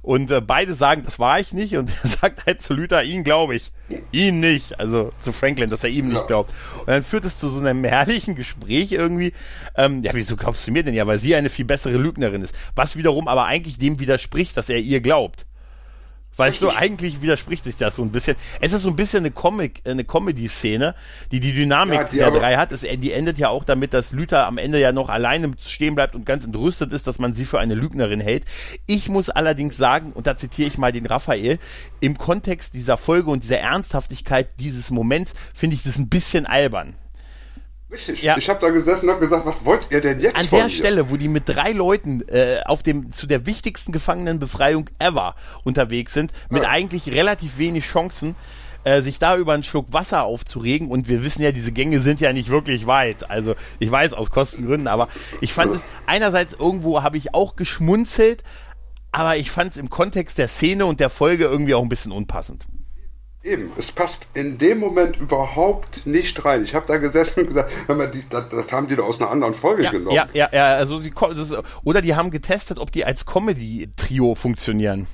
Und äh, beide sagen, das war ich nicht. Und er sagt halt zu Luther, ihn glaube ich. Ihn nicht. Also zu Franklin, dass er ihm nicht glaubt. Und dann führt es zu so einem herrlichen Gespräch irgendwie. Ähm, ja, wieso glaubst du mir denn? Ja, weil sie eine viel bessere Lügnerin ist. Was wiederum aber eigentlich dem widerspricht, dass er ihr glaubt. Weißt du, eigentlich widerspricht sich das so ein bisschen. Es ist so ein bisschen eine Comic, eine Comedy-Szene, die die Dynamik ja, die der drei hat. Es, die endet ja auch damit, dass Lüther am Ende ja noch alleine stehen bleibt und ganz entrüstet ist, dass man sie für eine Lügnerin hält. Ich muss allerdings sagen, und da zitiere ich mal den Raphael, im Kontext dieser Folge und dieser Ernsthaftigkeit dieses Moments finde ich das ein bisschen albern. Richtig. Ja. Ich habe da gesessen und habe gesagt, was wollt ihr denn jetzt An von der mir? Stelle, wo die mit drei Leuten äh, auf dem zu der wichtigsten Gefangenenbefreiung ever unterwegs sind, mit ja. eigentlich relativ wenig Chancen, äh, sich da über einen Schluck Wasser aufzuregen. Und wir wissen ja, diese Gänge sind ja nicht wirklich weit. Also ich weiß aus Kostengründen, aber ich fand es einerseits irgendwo habe ich auch geschmunzelt, aber ich fand es im Kontext der Szene und der Folge irgendwie auch ein bisschen unpassend. Eben, es passt in dem Moment überhaupt nicht rein. Ich habe da gesessen und gesagt, die, das, das, haben die da aus einer anderen Folge ja, genommen. Ja, ja, ja, also sie, das, oder die haben getestet, ob die als Comedy-Trio funktionieren.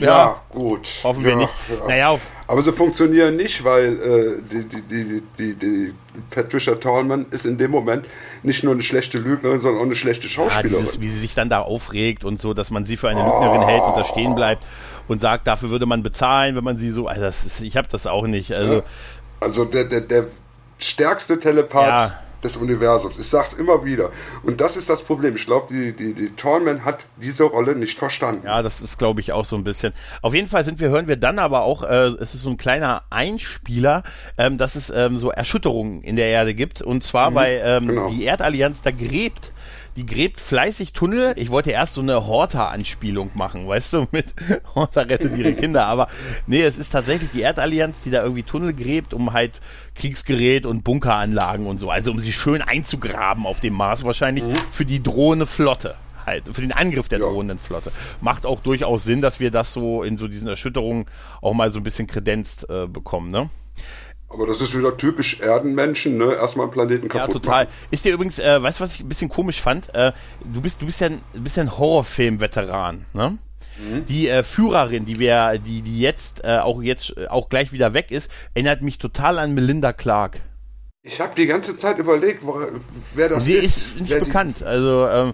Ja, ja, gut. Hoffen wir nicht. Ja. Naja, aber sie funktionieren nicht, weil äh, die, die, die, die, die Patricia Tallman ist in dem Moment nicht nur eine schlechte Lügnerin, sondern auch eine schlechte Schauspielerin. Ja, dieses, wie sie sich dann da aufregt und so, dass man sie für eine Lügnerin oh. hält und da stehen bleibt und sagt, dafür würde man bezahlen, wenn man sie so. Also das ist, ich habe das auch nicht. Also, ja. also der, der, der stärkste Telepath. Ja des Universums. Ich sag's immer wieder. Und das ist das Problem. Ich glaube, die, die, die Tallman hat diese Rolle nicht verstanden. Ja, das ist, glaube ich, auch so ein bisschen. Auf jeden Fall sind wir, hören wir dann aber auch, äh, es ist so ein kleiner Einspieler, ähm, dass es ähm, so Erschütterungen in der Erde gibt. Und zwar, mhm, weil ähm, genau. die Erdallianz da gräbt die gräbt fleißig Tunnel. Ich wollte erst so eine Horta-Anspielung machen, weißt du, mit Horta rettet ihre Kinder. Aber nee, es ist tatsächlich die Erdallianz, die da irgendwie Tunnel gräbt, um halt Kriegsgerät und Bunkeranlagen und so. Also um sie schön einzugraben auf dem Mars wahrscheinlich mhm. für die drohende Flotte halt, für den Angriff der ja. drohenden Flotte. Macht auch durchaus Sinn, dass wir das so in so diesen Erschütterungen auch mal so ein bisschen kredenzt äh, bekommen, ne? Aber das ist wieder typisch Erdenmenschen, ne? Erstmal einen Planeten kaputt. Ja, total. Machen. Ist dir übrigens, äh, weißt du, was ich ein bisschen komisch fand? Äh, du bist, du bist ja ein, bist ja ein Horrorfilm-Veteran, ne? Mhm. Die äh, Führerin, die wir, die, die jetzt äh, auch jetzt äh, auch gleich wieder weg ist, erinnert mich total an Melinda Clark. Ich habe die ganze Zeit überlegt, wo, wer das Sie ist. ist nicht bekannt. Also ähm,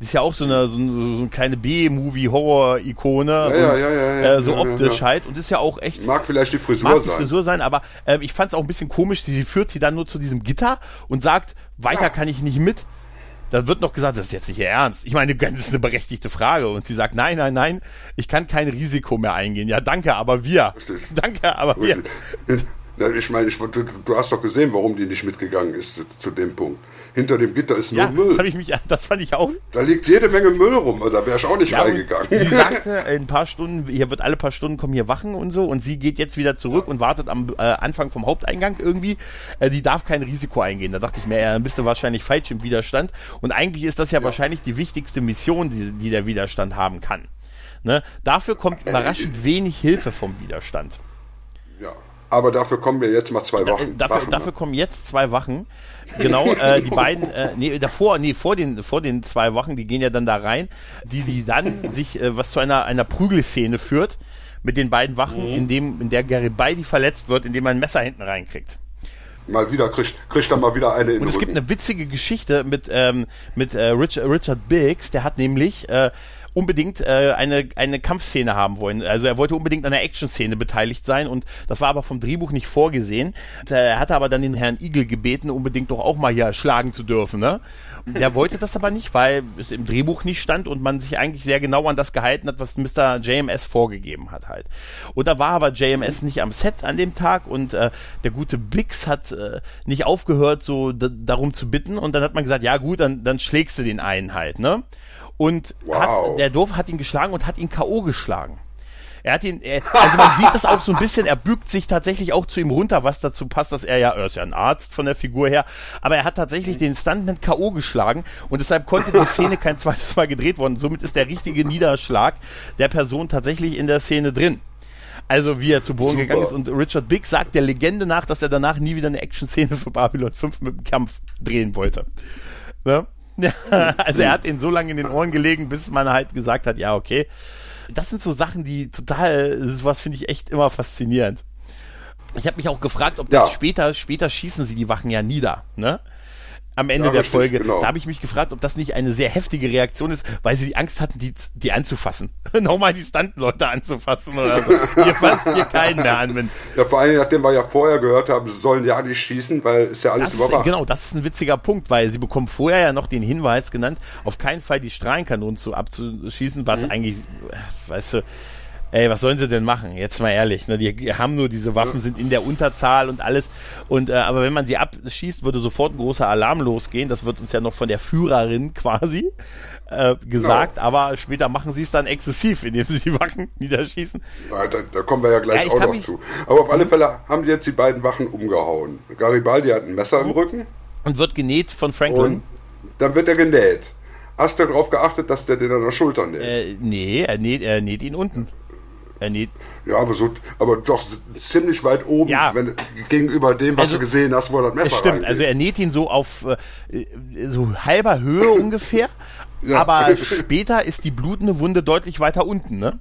das ist ja auch so eine, so eine, so eine kleine B-Movie-Horror-Ikone. Ja, ja, ja, ja, äh, so optisch halt. Und ist ja auch echt. Mag vielleicht die Frisur mag sein. die Frisur sein, aber äh, ich fand es auch ein bisschen komisch. Sie, sie führt sie dann nur zu diesem Gitter und sagt, weiter kann ich nicht mit. Da wird noch gesagt, das ist jetzt nicht ihr Ernst. Ich meine, das ist eine berechtigte Frage. Und sie sagt, nein, nein, nein, ich kann kein Risiko mehr eingehen. Ja, danke, aber wir. Richtig. Danke, aber Richtig. wir. Ich meine, ich, du, du, hast doch gesehen, warum die nicht mitgegangen ist zu, zu dem Punkt hinter dem Gitter ist nur ja, Müll. Das, ich mich, das fand ich auch. Da liegt jede Menge Müll rum, da wäre ich auch nicht ja, reingegangen. Sie sagte, in ein paar Stunden, hier wird alle paar Stunden kommen hier Wachen und so und sie geht jetzt wieder zurück und wartet am äh, Anfang vom Haupteingang irgendwie. Äh, sie darf kein Risiko eingehen. Da dachte ich mir, ja, dann bist du wahrscheinlich falsch im Widerstand. Und eigentlich ist das ja, ja. wahrscheinlich die wichtigste Mission, die, die der Widerstand haben kann. Ne? Dafür kommt überraschend wenig Hilfe vom Widerstand. Ja, aber dafür kommen wir jetzt mal zwei Da, Wochen. dafür, Wachen, dafür ne? kommen jetzt zwei Wachen. Genau, äh, die beiden, äh, nee, davor, nee, vor den, vor den zwei Wochen, die gehen ja dann da rein, die, die dann sich, äh, was zu einer, einer Prügelszene führt mit den beiden Wachen, Mhm. in dem, in der Garibaldi verletzt wird, indem er ein Messer hinten reinkriegt. Mal wieder kriegt, kriegt er mal wieder eine in Und es gibt eine witzige Geschichte mit, ähm, mit äh, Richard, Richard Biggs, der hat nämlich äh, unbedingt äh, eine, eine Kampfszene haben wollen. Also er wollte unbedingt an einer Action-Szene beteiligt sein und das war aber vom Drehbuch nicht vorgesehen. Und, äh, er hatte aber dann den Herrn Igel gebeten, unbedingt doch auch mal hier schlagen zu dürfen. Ne? Der wollte das aber nicht, weil es im Drehbuch nicht stand und man sich eigentlich sehr genau an das gehalten hat, was Mr. JMS vorgegeben hat halt. Und da war aber JMS nicht am Set an dem Tag und äh, der gute Bix hat äh, nicht aufgehört, so darum zu bitten und dann hat man gesagt, ja gut, dann, dann schlägst du den einen halt, ne? Und Wow. hat, der Dorf hat ihn geschlagen und hat ihn K.O. geschlagen. Er hat ihn, er, also man sieht das auch so ein bisschen, er bügt sich tatsächlich auch zu ihm runter, was dazu passt, dass er ja, er ist ja ein Arzt von der Figur her, aber er hat tatsächlich den Stuntman K.O. geschlagen und deshalb konnte die Szene kein zweites Mal gedreht worden. Somit ist der richtige Niederschlag der Person tatsächlich in der Szene drin. Also wie er zu Boden Super. gegangen ist und Richard Big sagt der Legende nach, dass er danach nie wieder eine Action-Szene für Babylon 5 mit dem Kampf drehen wollte. Ne? Also er hat ihn so lange in den Ohren gelegen, bis man halt gesagt hat, ja, okay. Das sind so Sachen, die total, sowas finde ich echt immer faszinierend. Ich habe mich auch gefragt, ob das Ja. später, später schießen sie die Wachen ja nieder, ne? Am Ende Ja, der richtig, Folge. genau. Da habe ich mich gefragt, ob das nicht eine sehr heftige Reaktion ist, weil sie die Angst hatten, die, die anzufassen. Nochmal die Stuntleute anzufassen oder so. Ihr fasst hier keinen mehr an, wenn, Ja, vor allem, nachdem wir ja vorher gehört haben, sie sollen ja nicht schießen, weil ist ja alles Das ist, überwacht. genau, das ist ein witziger Punkt, weil sie bekommen vorher ja noch den Hinweis genannt, auf keinen Fall die Strahlenkanonen zu abzuschießen, was Mhm. eigentlich, äh, weißt du, ey, was sollen sie denn machen? Jetzt mal ehrlich, ne? Die haben nur diese Waffen, sind in der Unterzahl und alles. Und äh, aber wenn man sie abschießt, würde sofort ein großer Alarm losgehen. Das wird uns ja noch von der Führerin quasi äh, gesagt, Genau. aber später machen sie es dann exzessiv, indem sie die Wachen niederschießen. Da, da, da kommen wir ja gleich Ja, auch noch zu. Aber auf alle Fälle haben die jetzt die beiden Wachen umgehauen. Garibaldi hat ein Messer im Rücken Und wird genäht von Franklin. und dann wird er genäht. Hast du darauf geachtet, dass der den an der Schulter näht? Äh, nee, er näht, er näht ihn unten. Er näht, Ja, aber so, aber doch ziemlich weit oben, Ja. wenn, gegenüber dem, was Also, du gesehen hast, wo das Messer stimmt, reingeht. also er näht ihn so auf äh, so halber Höhe ungefähr, Ja. aber später ist die blutende Wunde deutlich weiter unten, ne?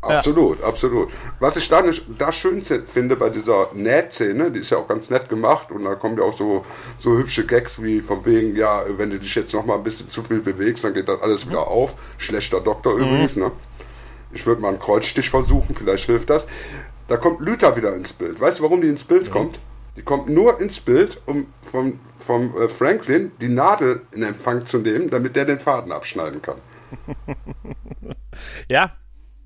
Absolut, absolut. Was ich da, nicht, da schön finde bei dieser Nähtszene, die ist ja auch ganz nett gemacht und da kommen ja auch so, so hübsche Gags wie von wegen, ja, wenn du dich jetzt noch mal ein bisschen zu viel bewegst, dann geht das alles Mhm. wieder auf. Schlechter Doktor übrigens, ne? Ich würde mal einen Kreuzstich versuchen, vielleicht hilft das. Da kommt Luther wieder ins Bild. Weißt du, warum die ins Mhm. Bild kommt? Die kommt nur ins Bild, um vom, vom äh, Franklin die Nadel in Empfang zu nehmen, damit der den Faden abschneiden kann. Ja,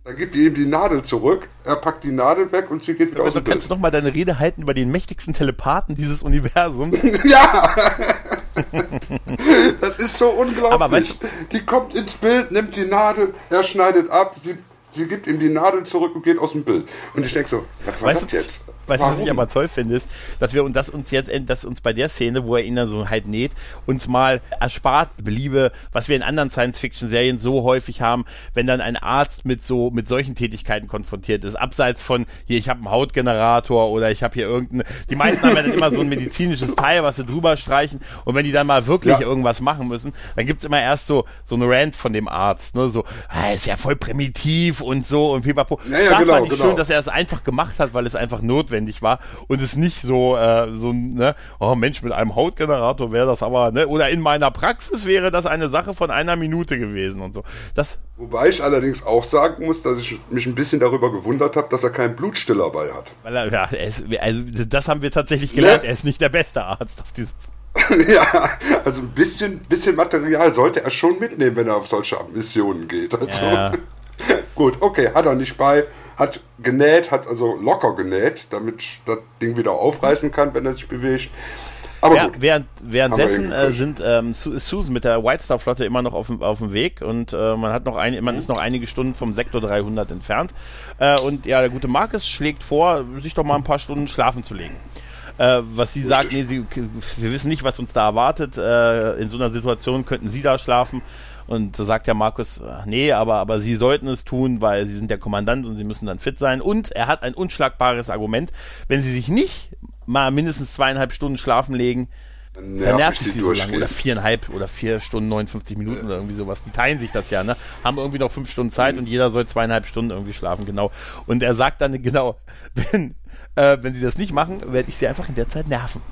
Dann gibt die ihm die Nadel zurück, er packt die Nadel weg und sie geht wieder aus also dem kannst du Bild. noch mal deine Rede halten über den mächtigsten Telepathen dieses Universums. Ja! das ist so unglaublich. Aber weißt die kommt ins Bild, nimmt die Nadel, er schneidet ab, sie, sie gibt ihm die Nadel zurück und geht aus dem Bild. Und ich denke so, was war Weißt das jetzt? Weißt du, was ich aber toll finde, ist, dass wir und das uns jetzt, dass uns bei der Szene, wo er ihn dann so halt näht, uns mal erspart beliebe, was wir in anderen Science-Fiction-Serien so häufig haben, wenn dann ein Arzt mit so mit solchen Tätigkeiten konfrontiert ist, abseits von hier, ich habe einen Hautgenerator oder ich habe hier irgendein, die meisten haben ja dann immer so ein medizinisches Teil, was sie drüber streichen und wenn die dann mal wirklich Ja. irgendwas machen müssen, dann gibt's immer erst so so eine Rant von dem Arzt, ne, so, ah, ist ja voll primitiv und so und pipapo. Ja, ja, da genau, fand ich genau. schön, dass er es einfach gemacht hat, weil es einfach notwendig war und es nicht so, äh, so, ne, oh Mensch, mit einem Hautgenerator wäre das aber, ne, oder in meiner Praxis wäre das eine Sache von einer Minute gewesen und so. Das, Wobei ich allerdings auch sagen muss, dass ich mich ein bisschen darüber gewundert habe, dass er keinen Blutstiller bei hat. weil er, ja, er ist, also das haben wir tatsächlich gelernt, Ne? er ist nicht der beste Arzt auf diesem. ja, also ein bisschen, bisschen Material sollte er schon mitnehmen, wenn er auf solche Missionen geht. Also, Ja. Gut, okay, hat er nicht bei, hat genäht, hat also locker genäht, damit das Ding wieder aufreißen kann, wenn er sich bewegt. Aber Ja, gut. während, währenddessen äh, sind ähm, Susan mit der White Star Flotte immer noch auf dem, auf dem Weg und äh, man hat noch ein, man ist noch einige Stunden vom Sektor 300 entfernt äh, und ja, der gute Marcus schlägt vor, sich doch mal ein paar Stunden schlafen zu legen. Äh, was sie sagt, nee, sie, wir wissen nicht, was uns da erwartet. Äh, in so einer Situation könnten sie da schlafen. Und da sagt ja Markus, ach, nee, aber, aber sie sollten es tun, weil sie sind der Kommandant und sie müssen dann fit sein. Und er hat ein unschlagbares Argument. Wenn sie sich nicht mal mindestens zweieinhalb Stunden schlafen legen, dann nervt, dann nervt es sie so lange. Oder viereinhalb oder vier Stunden, 59 Minuten oder irgendwie sowas. Die teilen sich das ja, ne? Haben irgendwie noch fünf Stunden Zeit mhm. und jeder soll zweieinhalb Stunden irgendwie schlafen, genau. Und er sagt dann genau, wenn, äh, wenn sie das nicht machen, werde ich sie einfach in der Zeit nerven.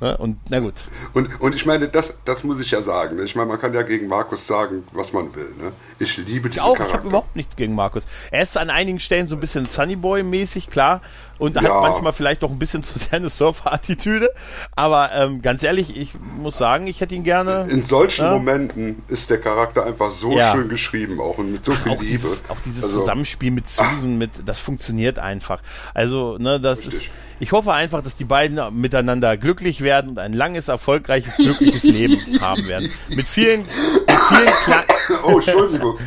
Ne? Und na gut. Und, und ich meine, das, das muss ich ja sagen. Ne? Ich meine, man kann ja gegen Markus sagen, was man will. Ne? Ich liebe diesen ich auch, Charakter. Ich habe überhaupt nichts gegen Markus. Er ist an einigen Stellen so ein bisschen Sunnyboy-mäßig, klar. Und ja. hat manchmal vielleicht doch ein bisschen zu sehr eine Surfer-Attitüde. Aber ähm, ganz ehrlich, ich muss sagen, ich hätte ihn gerne. In solchen ja? Momenten ist der Charakter einfach so ja. schön geschrieben, auch und mit so viel auch Liebe. Dieses, auch dieses also, Zusammenspiel mit Susan, mit, das funktioniert einfach. Also, ne, das richtig. ist ich hoffe einfach, dass die beiden miteinander glücklich werden und ein langes, erfolgreiches, glückliches Leben haben werden. Mit vielen, mit vielen kleinen. Oh, Entschuldigung.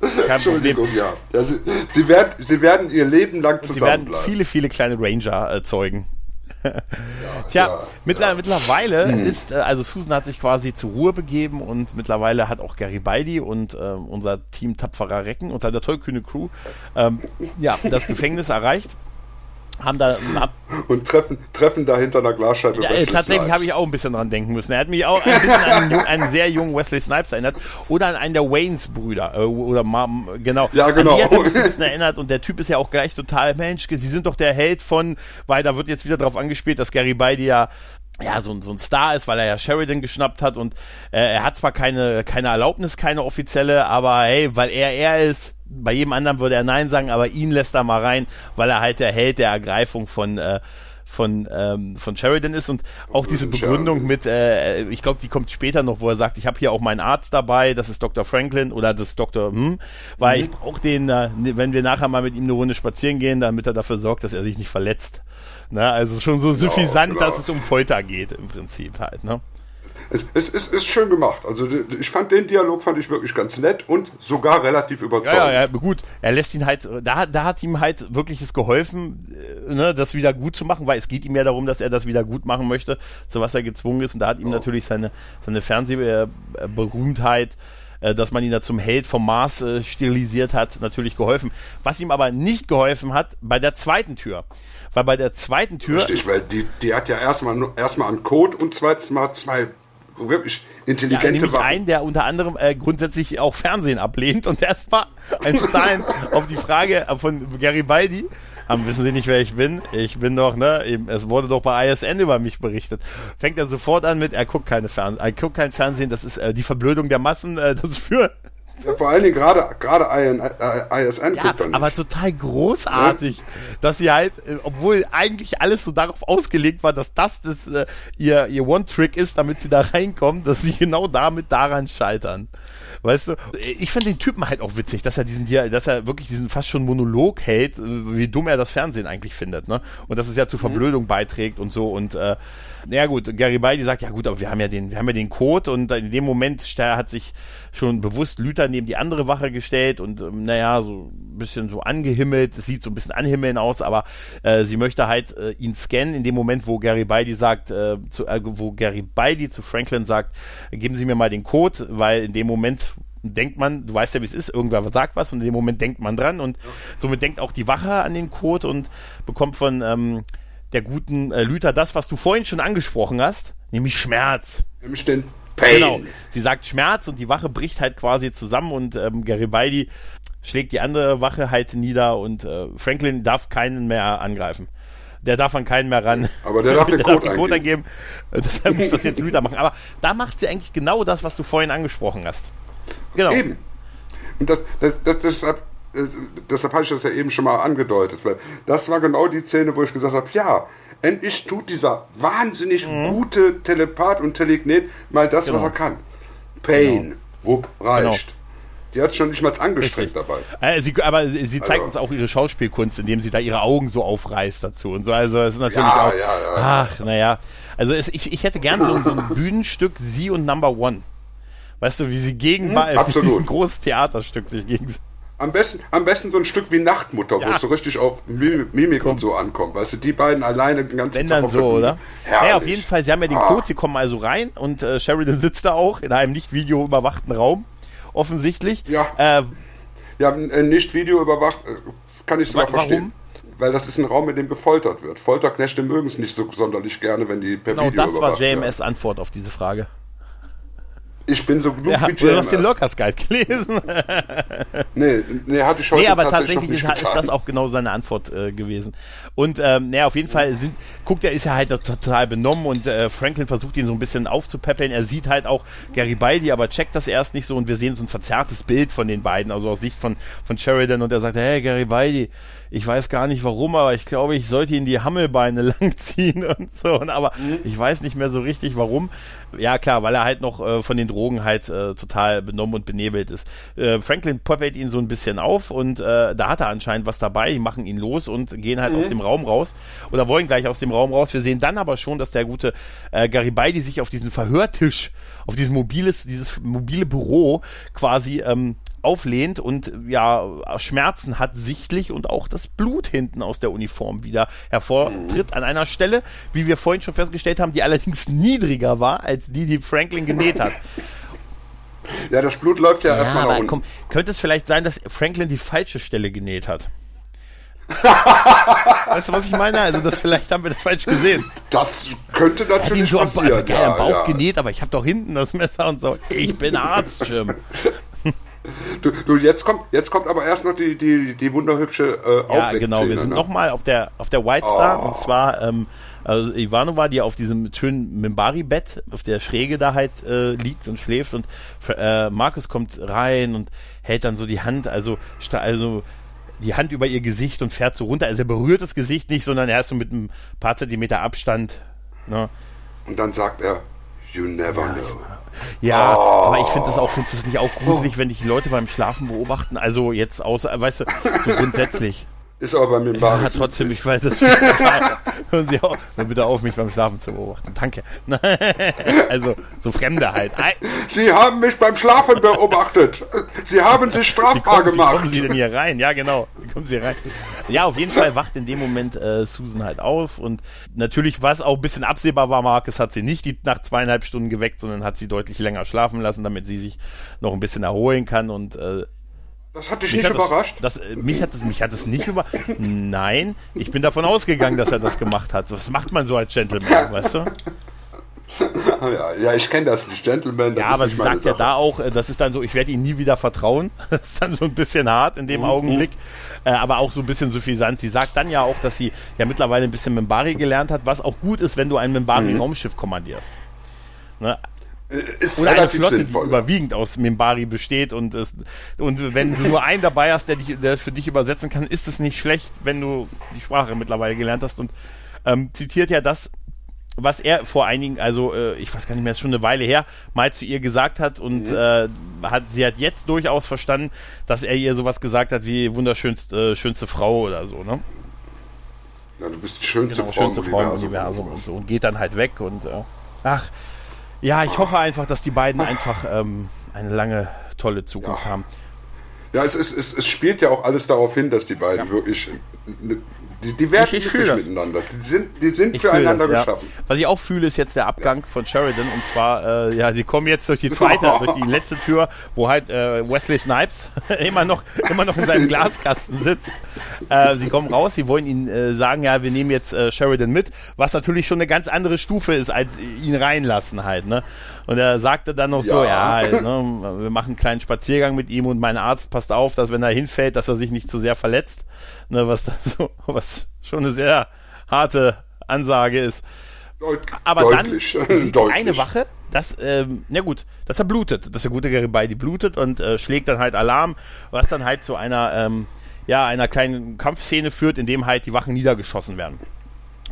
Kein Entschuldigung, Problem. ja. ja sie, werden, sie werden ihr Leben lang zusammenbleiben. Sie werden viele, viele kleine Ranger erzeugen. Ja, Tja, ja, mittler, ja. mittlerweile hm. ist, äh, also Susan hat sich quasi zur Ruhe begeben und mittlerweile hat auch Garibaldi und äh, unser Team tapferer Recken und seine tollkühne Crew ähm, ja, das Gefängnis erreicht haben da ab und treffen, treffen da hinter einer Glasscheibe ja, Wesley Tatsächlich habe ich auch ein bisschen dran denken müssen. Er hat mich auch ein bisschen an einen, einen, sehr jungen Wesley Snipes erinnert oder an einen der Waynes Brüder äh, oder Mom, genau. Ja, genau. An die hat mich ein bisschen erinnert und der Typ ist ja auch gleich total Mensch. Sie sind doch der Held von, weil da wird jetzt wieder darauf angespielt, dass Gary Beide ja ja, so, so ein Star ist, weil er ja Sheridan geschnappt hat und äh, er hat zwar keine, keine Erlaubnis, keine offizielle, aber hey, weil er er ist, bei jedem anderen würde er Nein sagen, aber ihn lässt er mal rein, weil er halt der Held der Ergreifung von äh, von ähm, von Sheridan ist und auch diese Begründung mit, äh, ich glaube, die kommt später noch, wo er sagt, ich habe hier auch meinen Arzt dabei, das ist Dr. Franklin oder das ist Dr. Hm, weil mhm. ich brauche den, äh, wenn wir nachher mal mit ihm eine Runde spazieren gehen, damit er dafür sorgt, dass er sich nicht verletzt. Ne? Also schon so suffisant, ja, dass es um Folter geht im Prinzip halt. Ne? Es, es, es ist schön gemacht. Also ich fand den Dialog fand ich wirklich ganz nett und sogar relativ überzeugend. Ja, ja, gut. Er lässt ihn halt, da, da hat ihm halt wirkliches geholfen, äh, ne, das wieder gut zu machen, weil es geht ihm ja darum, dass er das wieder gut machen möchte, zu was er gezwungen ist. Und da hat ihm oh. natürlich seine, seine Fernsehberühmtheit äh, dass man ihn da zum Held vom Mars äh, stilisiert hat, natürlich geholfen. Was ihm aber nicht geholfen hat, bei der zweiten Tür. Weil bei der zweiten Tür. Richtig, weil die, die hat ja erstmal erstmal einen Code und zweitens mal zwei wirklich intelligente ja, Waffen. einen, der unter anderem äh, grundsätzlich auch Fernsehen ablehnt und erstmal ein totalen auf die Frage von Garibaldi, haben, wissen Sie nicht, wer ich bin? Ich bin doch, ne, eben, es wurde doch bei ISN über mich berichtet. Fängt er sofort an mit, er guckt keine Fernsehen, er guckt kein Fernsehen, das ist äh, die Verblödung der Massen, äh, das führt ja, vor allen Dingen gerade gerade ISN ja, guckt aber total großartig, ja? dass sie halt, äh, obwohl eigentlich alles so darauf ausgelegt war, dass das, das äh, ihr, ihr One-Trick ist, damit sie da reinkommen, dass sie genau damit daran scheitern. Weißt du, ich finde den Typen halt auch witzig, dass er diesen, dass er wirklich diesen fast schon Monolog hält, äh, wie dumm er das Fernsehen eigentlich findet, ne? Und dass es ja zu mhm. Verblödung beiträgt und so und äh, naja gut, Garibaldi sagt, ja gut, aber wir haben ja den, wir haben ja den Code und in dem Moment hat sich schon bewusst Lüther neben die andere Wache gestellt und ähm, naja, so ein bisschen so angehimmelt, es sieht so ein bisschen anhimmeln aus, aber äh, sie möchte halt äh, ihn scannen in dem Moment, wo Garibaldi sagt, äh, zu, äh, wo Garibaldi zu Franklin sagt, geben Sie mir mal den Code, weil in dem Moment denkt man, du weißt ja, wie es ist, irgendwer sagt was und in dem Moment denkt man dran und somit denkt auch die Wache an den Code und bekommt von ähm, der guten äh, Lüther das, was du vorhin schon angesprochen hast, nämlich Schmerz. Nämlich den Pain. Genau. Sie sagt Schmerz und die Wache bricht halt quasi zusammen und ähm, Garibaldi schlägt die andere Wache halt nieder und äh, Franklin darf keinen mehr angreifen. Der darf an keinen mehr ran. Aber der darf den, der Code, darf den Code eingeben. Äh, deshalb muss das jetzt Lüther machen. Aber da macht sie eigentlich genau das, was du vorhin angesprochen hast. Genau. Eben. Und das, das, das, deshalb deshalb habe ich das ja eben schon mal angedeutet, weil das war genau die Szene, wo ich gesagt habe, ja, endlich tut dieser wahnsinnig mhm. gute Telepath und Telegnet mal das, genau. was er kann. Pain, genau. Wupp, reicht. Genau. Die hat schon nicht mal angestrengt dabei. Äh, sie, aber sie zeigt also. uns auch ihre Schauspielkunst, indem sie da ihre Augen so aufreißt dazu und so. Also es ist natürlich ja, auch. Ja, ja, ach, naja. Also es, ich, ich hätte gern so, so ein Bühnenstück Sie und Number One. Weißt du, wie sie gegen hm, absolut. ein großes Theaterstück sich gegen am besten, am besten so ein Stück wie Nachtmutter, ja. wo es so richtig auf Mimik Komm. und so ankommt. Weißt du, die beiden alleine den ganzen Wenn Tag dann so, oder? Ja, auf jeden Fall. Sie haben ja den ah. Code, sie kommen also rein und äh, Sheridan sitzt da auch in einem nicht videoüberwachten Raum offensichtlich. Ja. Äh, Ja, äh, nicht Video überwacht, äh, kann ich sogar Wa- warum? verstehen. Weil das ist ein Raum, in dem gefoltert wird. Folterknechte mögen es nicht so sonderlich gerne, wenn die per genau, Video das war. JMS Antwort auf diese Frage. Ich bin so genug Ja, wie du hast den JMS. Lurkers Guide gelesen. Nee, nee, hatte ich heute Nee, aber tatsächlich, tatsächlich ist, ist das auch genau seine Antwort äh, gewesen. Und ähm, naja, auf jeden Fall sind, guckt er, ist er halt noch total benommen und äh, Franklin versucht ihn so ein bisschen aufzupäppeln. Er sieht halt auch Garibaldi, aber checkt das erst nicht so und wir sehen so ein verzerrtes Bild von den beiden, also aus Sicht von, von Sheridan und er sagt, hey Garibaldi, ich weiß gar nicht warum, aber ich glaube, ich sollte ihn die Hammelbeine langziehen und so. Und, aber ich weiß nicht mehr so richtig warum. Ja klar, weil er halt noch äh, von den Drogen halt äh, total benommen und benebelt ist. Äh, Franklin poppelt ihn so ein bisschen auf und äh, da hat er anscheinend was dabei. Die machen ihn los und gehen halt aus dem Raum raus oder wollen gleich aus dem Raum raus. Wir sehen dann aber schon, dass der gute äh, Garibaldi sich auf diesen Verhörtisch, auf dieses mobiles, dieses mobile Büro quasi ähm, auflehnt und ja Schmerzen hat sichtlich und auch das Blut hinten aus der Uniform wieder hervortritt an einer Stelle, wie wir vorhin schon festgestellt haben, die allerdings niedriger war als die, die Franklin genäht hat. Ja, das Blut läuft ja, Ja, erstmal nach unten. komm, könnte es vielleicht sein, dass Franklin die falsche Stelle genäht hat? weißt du, was ich meine? Also, das vielleicht haben wir das falsch gesehen. Das könnte Er hat ihn natürlich so passieren. am Ja, Bauch ja. genäht, aber ich habe doch hinten das Messer und so. Ich bin Arzt, Jim. Du, du, jetzt kommt, jetzt kommt aber erst noch die, die, die wunderhübsche äh, Ja, genau. Wir sind ne? nochmal auf der, auf der White Star Oh. und zwar ähm, also Ivanova, die auf diesem schönen Mimbari-Bett auf der Schräge da halt äh, liegt und schläft und äh, Markus kommt rein und hält dann so die Hand, also, also die Hand über ihr Gesicht und fährt so runter. Also er berührt das Gesicht nicht, sondern er ist so mit ein paar Zentimeter Abstand. Ne? Und dann sagt er, you never know. Ja, Oh. aber ich finde das auch, findest du es nicht auch gruselig, wenn dich Leute beim Schlafen beobachten? Also jetzt außer, weißt du, so grundsätzlich. Ist aber bei mir im. Ja, trotzdem, ich weiß es. Hören Sie auf, hör bitte auf, mich beim Schlafen zu beobachten. Danke. also, so Fremde halt. Sie haben mich beim Schlafen beobachtet. Sie haben sich Wie strafbar kommen, wie gemacht. kommen Sie denn hier rein? Ja, genau. Wie kommen Sie rein? Ja, auf jeden Fall wacht in dem Moment äh, Susan halt auf und natürlich, was auch ein bisschen absehbar war, Marcus hat sie nicht die nach zweieinhalb Stunden geweckt, sondern hat sie deutlich länger schlafen lassen, damit sie sich noch ein bisschen erholen kann und äh, Das hat dich Mich nicht hat das- überrascht? Das, äh, mich hat es mich hat es nicht über. Nein, ich bin davon ausgegangen, dass er das gemacht hat. Was macht man so als Gentleman, weißt du? ja, ja, ich kenne das nicht, Gentleman. Das Ja, aber sie sagt ja Sache. da auch, äh, das ist dann so, ich werde ihm nie wieder vertrauen. Das ist dann so ein bisschen hart in dem Mhm. Augenblick, äh, aber auch so ein bisschen suffisant. Sie sagt dann ja auch, dass sie ja mittlerweile ein bisschen Membari gelernt hat, was auch gut ist, wenn du ein Mhm. Membari-Raumschiff kommandierst. Ne? Ist Oder eine Flotte, die sinnvoll. überwiegend aus Mimbari besteht und es, und wenn du nur einen dabei hast, der, dich, der es für dich übersetzen kann, ist es nicht schlecht, wenn du die Sprache mittlerweile gelernt hast und ähm, zitiert ja das, was er vor einigen, also äh, ich weiß gar nicht mehr, ist schon eine Weile her, mal zu ihr gesagt hat und Mhm. äh, hat, sie hat jetzt durchaus verstanden, dass er ihr sowas gesagt hat wie wunderschönste äh, schönste Frau oder so, ne? Ja, du bist die schönste Genau, Frau schönste im Frau im Universum. Universum und so und geht dann halt weg und äh, ach, ja, ich hoffe einfach, dass die beiden einfach ähm, eine lange, tolle Zukunft Ja. haben. Ja, es, ist, es, es spielt ja auch alles darauf hin, dass die beiden wirklich. Ne, die, die werden Ich- ich das. miteinander. Die sind, die sind Ich füreinander das, ja. geschaffen. Was ich auch fühle, ist jetzt der Abgang von Sheridan und zwar, äh, ja, sie kommen jetzt durch die zweite, durch die letzte Tür, wo halt äh, Wesley Snipes immer noch, immer noch in seinem Glaskasten sitzt. Äh, sie kommen raus, sie wollen ihn äh, sagen, ja, wir nehmen jetzt äh, Sheridan mit, was natürlich schon eine ganz andere Stufe ist, als ihn reinlassen halt, ne? Und er sagte dann noch so, ja, Ja. ne, wir machen einen kleinen Spaziergang mit ihm und mein Arzt passt auf, dass wenn er hinfällt, dass er sich nicht zu sehr verletzt, ne, was dann so, was schon eine sehr harte Ansage ist. Deut Aber deutlich. dann sieht die deutlich. eine Wache, dass, ähm, na gut, dass er blutet, dass der gute Garibaldi blutet und äh, schlägt dann halt Alarm, was dann halt zu einer, ähm, ja, einer kleinen Kampfszene führt, in dem halt die Wachen niedergeschossen werden.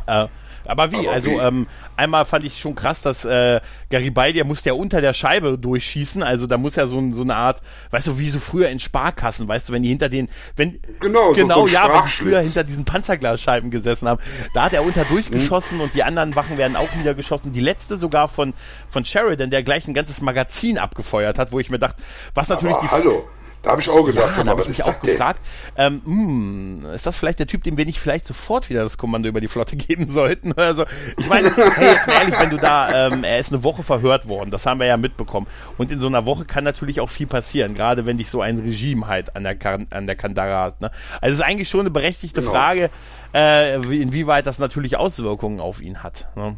Äh, aber wie? Aber also wie? Ähm, einmal fand ich schon krass, dass äh, Garibaldi, der muss ja unter der Scheibe durchschießen, also da muss ja so, so eine Art, weißt du, wie so früher in Sparkassen, weißt du, wenn die hinter den, wenn Genau, genau, so ja, wenn die früher hinter diesen Panzerglasscheiben gesessen haben, da hat er unter durchgeschossen und die anderen Wachen werden auch niedergeschossen. Die letzte sogar von von Sheridan, der gleich ein ganzes Magazin abgefeuert hat, wo ich mir dachte, was natürlich Aber die hallo, Da habe ich auch gedacht, ja, da habe ich mich auch gefragt, ähm, mh, hm, ist das vielleicht der Typ, dem wir nicht vielleicht sofort wieder das Kommando über die Flotte geben sollten? Also, ich meine, hey, jetzt mal ehrlich, wenn du da, ähm, er ist eine Woche verhört worden, das haben wir ja mitbekommen. Und in so einer Woche kann natürlich auch viel passieren, gerade wenn dich so ein Regime halt an der, an der Kandara hast. Ne? Also es ist eigentlich schon eine berechtigte genau. Frage, äh, inwieweit das natürlich Auswirkungen auf ihn hat. Ne?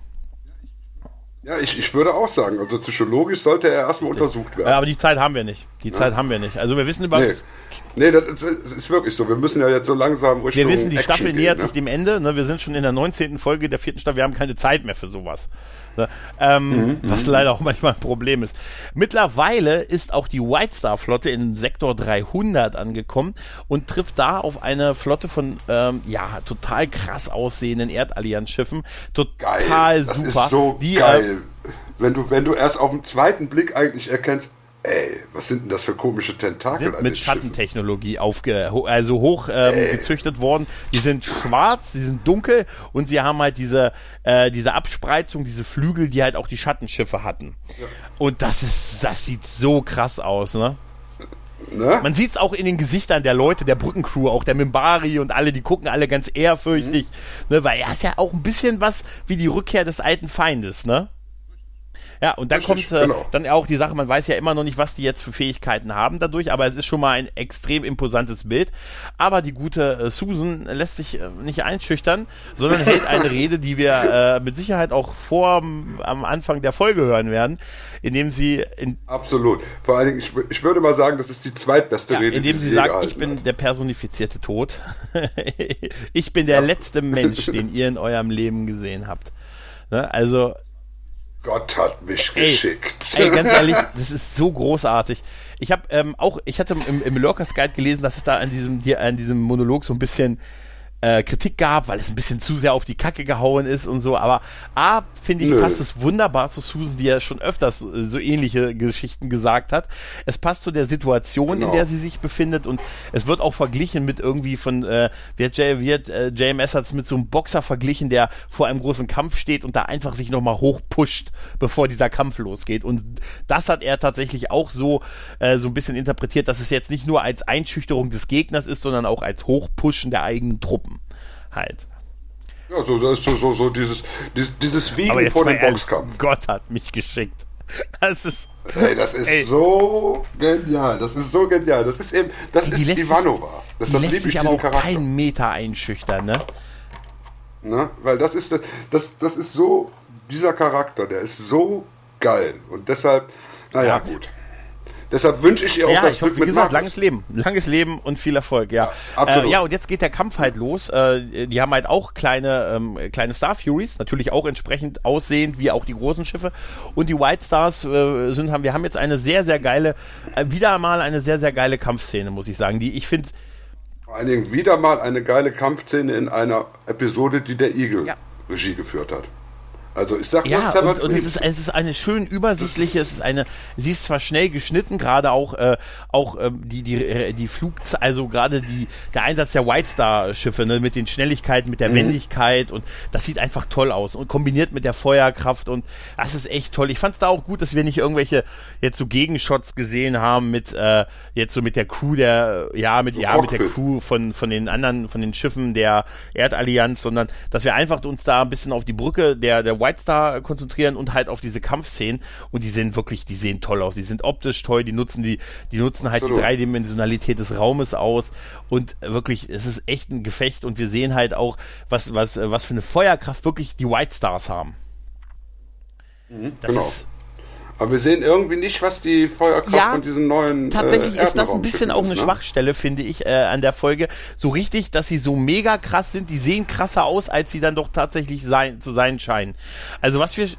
Ja, ich, ich würde auch sagen, also psychologisch sollte er erstmal untersucht werden. Ja, aber die Zeit haben wir nicht. Die ja. Zeit haben wir nicht. Also wir wissen über. Nee. nee, das ist wirklich so. Wir müssen ja jetzt so langsam Richtung Wir wissen, die Action Staffel nähert ne? sich dem Ende. Ne? Wir sind schon in der 19. Folge der vierten Staffel. Wir haben keine Zeit mehr für sowas. Ne? Ähm, mhm, was mhm. leider auch manchmal ein Problem ist. Mittlerweile ist auch die White Star Flotte in Sektor 300 angekommen und trifft da auf eine Flotte von ähm, ja total krass aussehenden Erdallianz-Schiffen. Total geil. super. Das ist so die, äh, geil. Äh, wenn du wenn du erst auf den zweiten Blick eigentlich erkennst, Ey, was sind denn das für komische Tentakel? Sind mit Schattentechnologie aufge, also hoch ähm, gezüchtet worden. Die sind schwarz, die sind dunkel und sie haben halt diese, äh, diese Abspreizung, diese Flügel, die halt auch die Schattenschiffe hatten. Ja. Und das ist, das sieht so krass aus, ne? Ne? Man sieht es auch in den Gesichtern der Leute, der Brückencrew, auch der Mimbari und alle, die gucken alle ganz ehrfürchtig, mhm. ne, weil er ist ja auch ein bisschen was wie die Rückkehr des alten Feindes, ne? Ja, und dann Richtig, kommt äh, genau. dann auch die Sache, man weiß ja immer noch nicht, was die jetzt für Fähigkeiten haben dadurch, aber es ist schon mal ein extrem imposantes Bild. Aber die gute äh, Susan lässt sich äh, nicht einschüchtern, sondern hält eine Rede, die wir äh, mit Sicherheit auch vor am Anfang der Folge hören werden, indem sie in Absolut. Vor allen Dingen, ich, ich würde mal sagen, das ist die zweitbeste ja, Rede. Indem sie sagt, ich bin hat. der personifizierte Tod. ich bin der ja. letzte Mensch, den ihr in eurem Leben gesehen habt. Ne? Also Gott hat mich ey, geschickt. Ey, ganz ehrlich, das ist so großartig. Ich habe ähm, auch, ich hatte im, im Lurkers Guide gelesen, dass es da an diesem, an diesem Monolog so ein bisschen äh, Kritik gab, weil es ein bisschen zu sehr auf die Kacke gehauen ist und so. Aber A, finde ich, Nö. passt es wunderbar zu Susan, die ja schon öfters so, so, ähnliche Geschichten gesagt hat. Es passt zu der Situation, genau. in der sie sich befindet und es wird auch verglichen mit irgendwie von, äh, wird, wird äh, JMS hat es mit so einem Boxer verglichen, der vor einem großen Kampf steht und da einfach sich nochmal hochpusht, bevor dieser Kampf losgeht. Und das hat er tatsächlich auch so, äh, so ein bisschen interpretiert, dass es jetzt nicht nur als Einschüchterung des Gegners ist, sondern auch als Hochpushen der eigenen Truppen halt. Ja, so, so, so, so dieses, dieses, dieses Wiegen vor dem Boxkampf. Gott hat mich geschickt. Das ist. Ey, das ist ey. so genial. Das ist so genial. Das ist eben, das ey, ist Ivanova. Das die lässt sich aber auch Charakter. keinen Meter einschüchtern, ne? Ne? Weil das ist, das, das ist so, dieser Charakter, der ist so geil. Und deshalb, naja, ja. gut. Deshalb wünsche ich ihr auch ja, das ich Glück hoffe, wie gesagt, langes Leben, langes Leben und viel Erfolg, ja. Ja, absolut. Äh, ja, und jetzt geht der Kampf halt los. Äh, die haben halt auch kleine, ähm, kleine Star Furies, natürlich auch entsprechend aussehend wie auch die großen Schiffe. Und die White Stars äh, sind, haben, wir haben jetzt eine sehr, sehr geile, äh, wieder mal eine sehr, sehr geile Kampfszene, muss ich sagen, die ich finde. Vor allen Dingen wieder mal eine geile Kampfszene in einer Episode, die der Eagle ja. Regie geführt hat. Also ich sag ja, und, und es ist es ist eine schön übersichtliche, es ist eine, sie ist zwar schnell geschnitten, gerade auch äh, auch ähm, die die äh, die Flug, also gerade die der Einsatz der White Star Schiffe ne, mit den Schnelligkeiten, mit der mhm. Wendigkeit und das sieht einfach toll aus und kombiniert mit der Feuerkraft und das ist echt toll. Ich fand es da auch gut, dass wir nicht irgendwelche jetzt so Gegenshots gesehen haben mit äh, jetzt so mit der Crew der ja mit so ja Cockpit. mit der Crew von von den anderen von den Schiffen der Erdallianz, sondern dass wir einfach uns da ein bisschen auf die Brücke der der White White Star konzentrieren und halt auf diese Kampfszenen und die sehen wirklich, die sehen toll aus, die sind optisch toll, die nutzen die, die nutzen halt Absolut. die Dreidimensionalität des Raumes aus und wirklich, es ist echt ein Gefecht und wir sehen halt auch, was, was, was für eine Feuerkraft wirklich die White Stars haben. Mhm, das genau. ist aber wir sehen irgendwie nicht, was die Feuerkraft ja, von diesen neuen. Äh, tatsächlich äh, ist das ein bisschen auch eine ne? Schwachstelle, finde ich, äh, an der Folge. So richtig, dass sie so mega krass sind, die sehen krasser aus, als sie dann doch tatsächlich sein, zu sein scheinen. Also was wir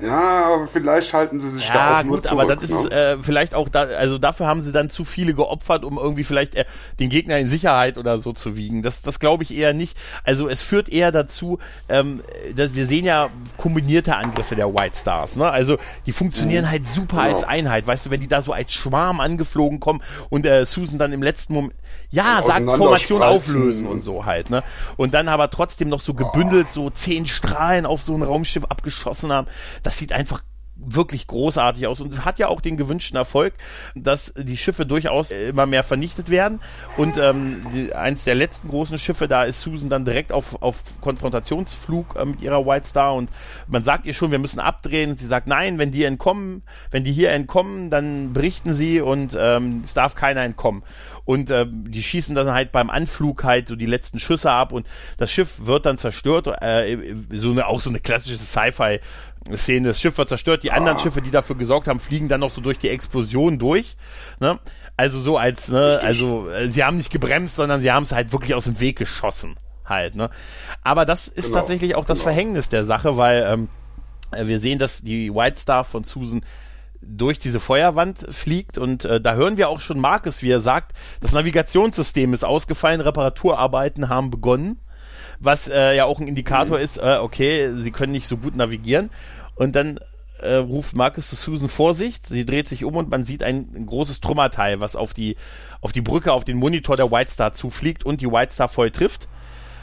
ja, aber vielleicht halten sie sich ja, da auch gut, zurück, aber das ne? ist äh, vielleicht auch da, also dafür haben sie dann zu viele geopfert, um irgendwie vielleicht äh, den Gegner in Sicherheit oder so zu wiegen. Das, das glaube ich eher nicht. Also es führt eher dazu, ähm, dass wir sehen ja kombinierte Angriffe der White Stars. Ne? Also die funktionieren mhm. halt super genau. als Einheit. Weißt du, wenn die da so als Schwarm angeflogen kommen und äh, Susan dann im letzten Moment ja, sagt Formation auflösen und so halt, ne? Und dann aber trotzdem noch so gebündelt so zehn Strahlen auf so ein Raumschiff abgeschossen haben. Das sieht einfach wirklich großartig aus und hat ja auch den gewünschten Erfolg, dass die Schiffe durchaus immer mehr vernichtet werden. Und ähm, die, eins der letzten großen Schiffe, da ist Susan dann direkt auf, auf Konfrontationsflug äh, mit ihrer White Star und man sagt ihr schon, wir müssen abdrehen. Sie sagt, nein, wenn die entkommen, wenn die hier entkommen, dann berichten sie und ähm, es darf keiner entkommen. Und äh, die schießen dann halt beim Anflug halt so die letzten Schüsse ab und das Schiff wird dann zerstört. Äh, so eine auch so eine klassische Sci-Fi Szene. Das Schiff wird zerstört, die anderen Schiffe, die dafür gesorgt haben, fliegen dann noch so durch die Explosion durch. Ne? Also so als, ne, also äh, sie haben nicht gebremst, sondern sie haben es halt wirklich aus dem Weg geschossen. Halt, ne? Aber das ist genau, tatsächlich auch das genau. Verhängnis der Sache, weil ähm, äh, wir sehen, dass die White Star von Susan durch diese Feuerwand fliegt und äh, da hören wir auch schon Marcus, wie er sagt, das Navigationssystem ist ausgefallen, Reparaturarbeiten haben begonnen was äh, ja auch ein Indikator mhm. ist, äh, okay, sie können nicht so gut navigieren. Und dann äh, ruft Marcus zu Susan Vorsicht. Sie dreht sich um und man sieht ein, ein, großes Trümmerteil, was auf die, auf die Brücke, auf den Monitor der White Star zufliegt und die White Star voll trifft.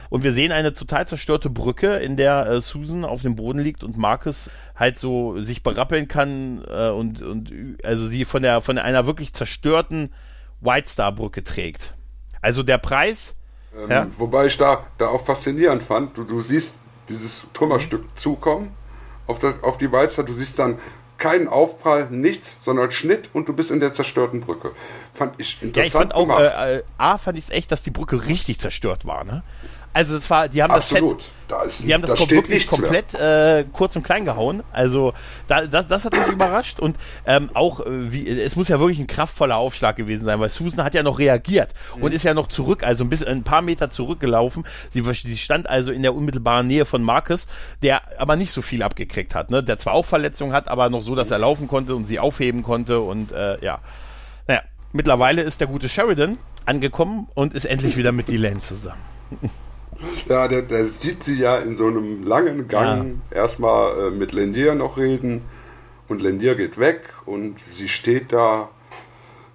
Und wir sehen eine total zerstörte Brücke, in der äh, Susan auf dem Boden liegt und Marcus halt so sich berappeln kann äh, und, und also sie von der von einer wirklich zerstörten White Star Brücke trägt. Also der Preis ähm, ja? Wobei ich da, da auch faszinierend fand, du, du siehst dieses Trümmerstück zukommen auf, der, auf die Walzer, du siehst dann keinen Aufprall, nichts, sondern Schnitt und du bist in der zerstörten Brücke. Fand ich interessant. Ja, ich fand auch, äh, äh, A, fand ich es echt, dass die Brücke richtig zerstört war, ne? Also das war, die haben Absolut. das Set, da die haben das da wirklich komplett äh, kurz und klein gehauen. Also da, das, das hat mich überrascht und ähm, auch äh, wie, es muss ja wirklich ein kraftvoller Aufschlag gewesen sein, weil Susan hat ja noch reagiert mhm. und ist ja noch zurück, also ein bisschen ein paar Meter zurückgelaufen. Sie, sie stand also in der unmittelbaren Nähe von Marcus, der aber nicht so viel abgekriegt hat, ne? Der zwar auch Verletzungen hat, aber noch so, dass er laufen konnte und sie aufheben konnte und äh, ja. Naja, mittlerweile ist der gute Sheridan angekommen und ist endlich wieder mit Dylan zusammen. Ja, der, der sieht sie ja in so einem langen Gang ja. erstmal äh, mit Lendier noch reden und Lendier geht weg und sie steht da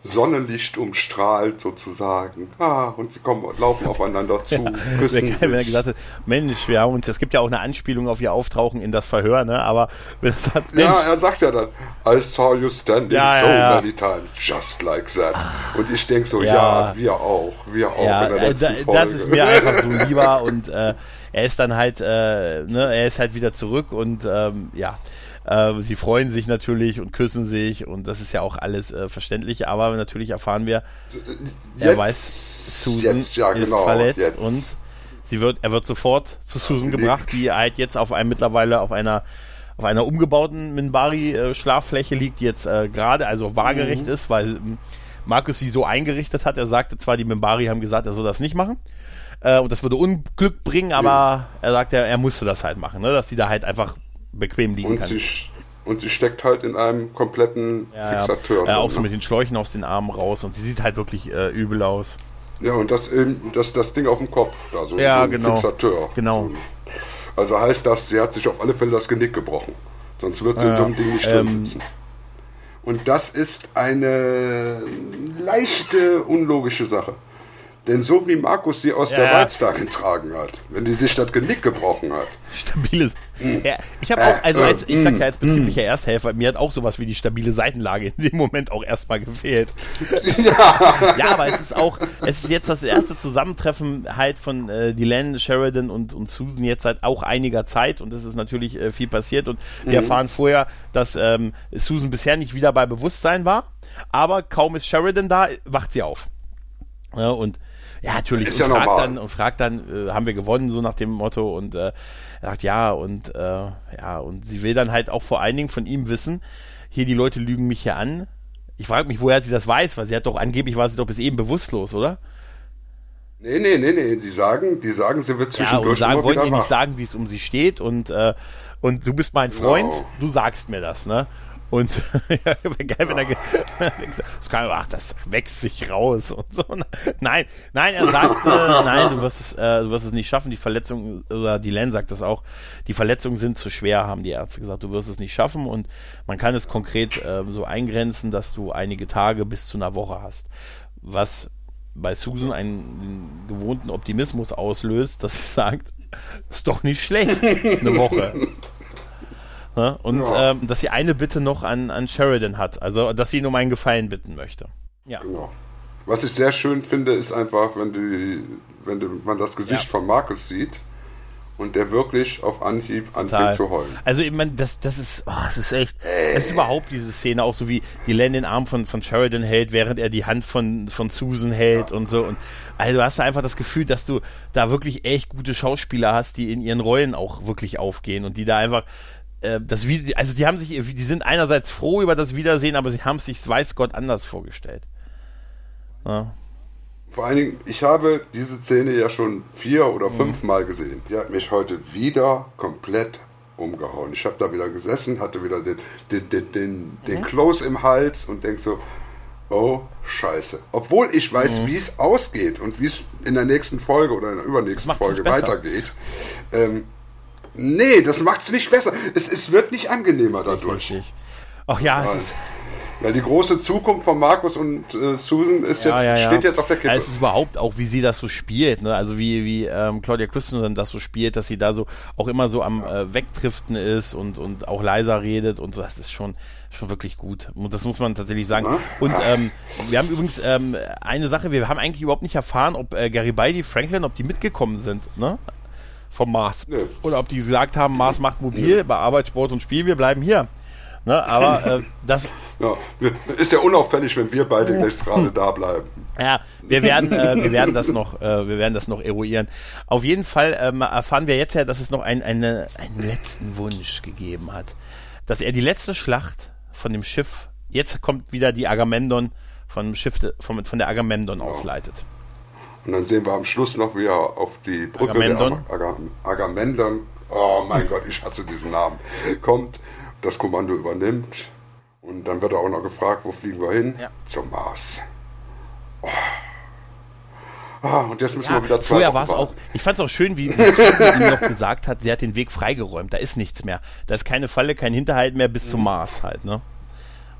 Sonnenlicht umstrahlt sozusagen. Ah, und sie kommen laufen aufeinander zu, ja, küssen Wenn er gesagt hat, Mensch, wir haben uns, es gibt ja auch eine Anspielung auf ihr Auftauchen in das Verhör, ne? Aber wenn er sagt, Mensch, Ja, er sagt ja dann, I saw you standing ja, so ja, many times, just like that. Und ich denke so, ja. wir auch, wir auch ja, in der letzten äh, Folge. Das ist mir einfach so lieber und äh, er ist dann halt, äh, ne, er ist halt wieder zurück und ähm, ja. Äh, sie freuen sich natürlich und küssen sich und das ist ja auch alles äh, verständlich, aber natürlich erfahren wir, jetzt, er weiß, Susan jetzt, ja, ist genau, verletzt jetzt. und sie wird, er wird sofort zu Susan gebracht, die halt jetzt auf einem mittlerweile auf einer auf einer umgebauten Minbari-Schlaffläche liegt, die jetzt äh, gerade, also waagerecht mhm. ist, weil ähm, Markus sie so eingerichtet hat. Er sagte zwar, die Minbari haben gesagt, er soll das nicht machen. Äh, und das würde Unglück bringen, aber ja. er sagte, er, er musste das halt machen, ne? dass sie da halt einfach bequem liegen und kann. Sie, und sie steckt halt in einem kompletten ja, Fixateur. Ja, auch so ne? mit den Schläuchen aus den Armen raus und sie sieht halt wirklich äh, übel aus. Ja, und das, das, das Ding auf dem Kopf, also ja, so ein genau. Fixateur. Genau. Also heißt das, sie hat sich auf alle Fälle das Genick gebrochen. Sonst wird sie in so einem Ding nicht drin ähm, sitzen. Und das ist eine leichte, unlogische Sache. Denn so wie Markus sie aus ja. der Waldstar getragen hat, wenn die sich das Genick gebrochen hat. Stabiles. Mm. Ja, ich habe auch, also äh, als, ich sag ja als mm. betrieblicher Ersthelfer, mir hat auch sowas wie die stabile Seitenlage in dem Moment auch erstmal gefehlt. Ja. ja, aber es ist auch, es ist jetzt das erste Zusammentreffen halt von äh, Dylan, Sheridan und, und Susan jetzt seit auch einiger Zeit und es ist natürlich äh, viel passiert und wir mhm. erfahren vorher, dass ähm, Susan bisher nicht wieder bei Bewusstsein war, aber kaum ist Sheridan da, wacht sie auf. Ja, und ja, natürlich. Ist und ja fragt normal. dann und fragt dann, äh, haben wir gewonnen, so nach dem Motto und äh, er sagt ja und äh, ja und sie will dann halt auch vor allen Dingen von ihm wissen, hier die Leute lügen mich hier an. Ich frage mich, woher sie das weiß, weil sie hat doch angeblich war sie doch bis eben bewusstlos, oder? Nee, nee, nee, nee, die sagen, die sagen, sie wird zwischendurch ja, und sagen, wollen ihr nicht sagen, wie es um sie steht und äh, und du bist mein Freund, genau. du sagst mir das, ne? Und ja, geil, wenn er das kann, ach, das wächst sich raus und so. Nein, nein, er sagt, äh, nein, du wirst es, äh, du wirst es nicht schaffen. Die Verletzungen, oder die Len sagt das auch, die Verletzungen sind zu schwer, haben die Ärzte gesagt. Du wirst es nicht schaffen und man kann es konkret äh, so eingrenzen, dass du einige Tage bis zu einer Woche hast. Was bei Susan einen gewohnten Optimismus auslöst, dass sie sagt, ist doch nicht schlecht, eine Woche. Ne? Und ja. ähm, dass sie eine Bitte noch an, an Sheridan hat, also dass sie ihn um einen Gefallen bitten möchte. Ja. Genau. Was ich sehr schön finde, ist einfach, wenn, die, wenn die, man das Gesicht ja. von Markus sieht und der wirklich auf Anhieb Total. anfängt zu heulen. Also ich meine, das, das ist, oh, das ist echt, das ist überhaupt diese Szene auch so wie die Len den Arm von, von Sheridan hält, während er die Hand von, von Susan hält ja. und so und also du hast einfach das Gefühl, dass du da wirklich echt gute Schauspieler hast, die in ihren Rollen auch wirklich aufgehen und die da einfach äh, das also die haben sich, die sind einerseits froh über das Wiedersehen, aber sie haben es sich, weiß Gott, anders vorgestellt. Ja. Vor allen Dingen, ich habe diese Szene ja schon vier oder mhm. fünf Mal gesehen. Die hat mich heute wieder komplett umgehauen. Ich habe da wieder gesessen, hatte wieder den, den, den, den, den mhm. Close im Hals und denke so, oh Scheiße. Obwohl ich weiß, mhm. wie es ausgeht und wie es in der nächsten Folge oder in der übernächsten Folge weitergeht. Ähm, nee, das macht es nicht besser. Es, es wird nicht angenehmer dadurch. Richtig. Ach ja, es ist ja, die große Zukunft von Markus und äh, Susan ist ja, jetzt, ja, ja. steht jetzt auf der Kippe. Ja, es ist überhaupt auch, wie sie das so spielt, ne? Also wie, wie ähm, Claudia Christensen das so spielt, dass sie da so auch immer so am äh, Wegdriften ist und, und auch leiser redet und so, das ist schon, schon wirklich gut. Und das muss man tatsächlich sagen. Und ähm, wir haben übrigens ähm, eine Sache, wir haben eigentlich überhaupt nicht erfahren, ob äh, Garibaldi, Franklin, ob die mitgekommen sind, ne? Vom Mars. Nee. Oder ob die gesagt haben, Mars macht mobil, nee. bei Arbeit, Sport und Spiel, wir bleiben hier. Ne, aber äh, das. Ja, ist ja unauffällig, wenn wir beide jetzt gerade da bleiben. Ja, wir werden, äh, wir werden das noch, äh, wir werden das noch eruieren. Auf jeden Fall ähm, erfahren wir jetzt ja, dass es noch ein, eine, einen letzten Wunsch gegeben hat, dass er die letzte Schlacht von dem Schiff. Jetzt kommt wieder die Agamemnon von Schiff von, von der Agamemnon ja. ausleitet. Und dann sehen wir am Schluss noch, wie er auf die Brücke Agamemnon. der Aga Agamemnon, oh mein Gott, ich hasse diesen Namen, kommt das Kommando übernimmt. Und dann wird er auch noch gefragt, wo fliegen wir hin? Ja. Zum Mars. Oh. Ah, und jetzt müssen ja, wir wieder zwei Vorher war es auch, ich fand es auch schön, wie, wie ihm noch gesagt hat, sie hat den Weg freigeräumt, da ist nichts mehr. Da ist keine Falle, kein Hinterhalt mehr bis mhm. zum Mars halt, ne?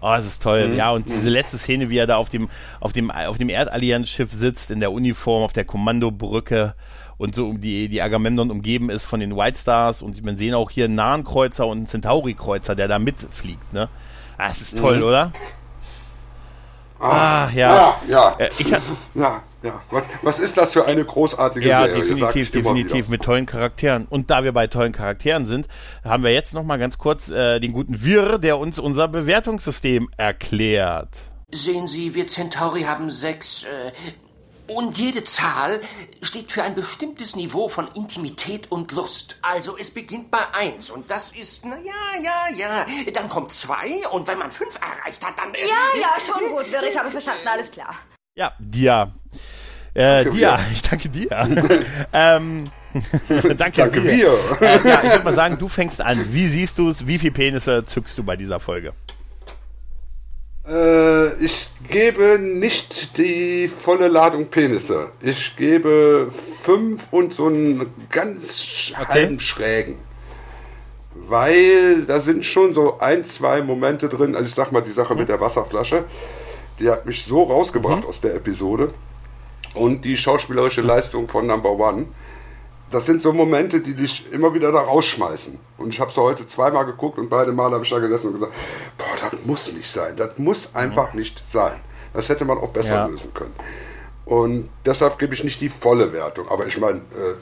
Oh, das ist toll. Mhm. Ja, und diese letzte Szene, wie er da auf dem, auf dem, auf dem Erdallianz-Schiff sitzt, in der Uniform, auf der Kommandobrücke und so die, die Agamemnon umgeben ist von den White Stars und man sehen auch hier einen nahen Kreuzer und einen Centauri-Kreuzer, der da mitfliegt, ne? Ah, es ist toll, mhm. oder? Ah, ah ja. Ja, ja. Äh, ich, ja, ja. Was, was, ist das für eine großartige ja, Serie? Ja, definitiv, definitiv mit tollen Charakteren. Und da wir bei tollen Charakteren sind, haben wir jetzt noch mal ganz kurz äh, den guten Wirr, der uns unser Bewertungssystem erklärt. Sehen Sie, wir Centauri haben sechs äh, und jede Zahl steht für ein bestimmtes Niveau von Intimität und Lust. Also es beginnt bei eins und das ist, na ja, ja, ja. Dann kommt zwei und wenn man fünf erreicht hat, dann... Äh, ja, ja, schon gut, Wirr, ich habe verstanden, alles klar. Ja, Dia. Äh, Dia, ich danke dir. ähm, danke, danke dir. Äh, ja, ich würde mal sagen, du fängst an. Wie siehst du es? Wie viele Penisse zückst du bei dieser Folge? Äh, ich gebe nicht die volle Ladung Penisse. Ich gebe fünf und so einen ganz okay. halben Schrägen. Weil da sind schon so ein, zwei Momente drin. Also ich sag mal, die Sache mhm. mit der Wasserflasche, die hat mich so rausgebracht mhm. aus der Episode. Und die schauspielerische Leistung von Number One das sind so Momente, die dich immer wieder da rausschmeißen. Und ich habe es heute zweimal geguckt und beide Mal habe ich da gesessen und gesagt, boah, das muss nicht sein. Das muss einfach mhm. nicht sein. Das hätte man auch besser ja. lösen können. Und deshalb gebe ich nicht die volle Wertung. Aber ich meine, äh,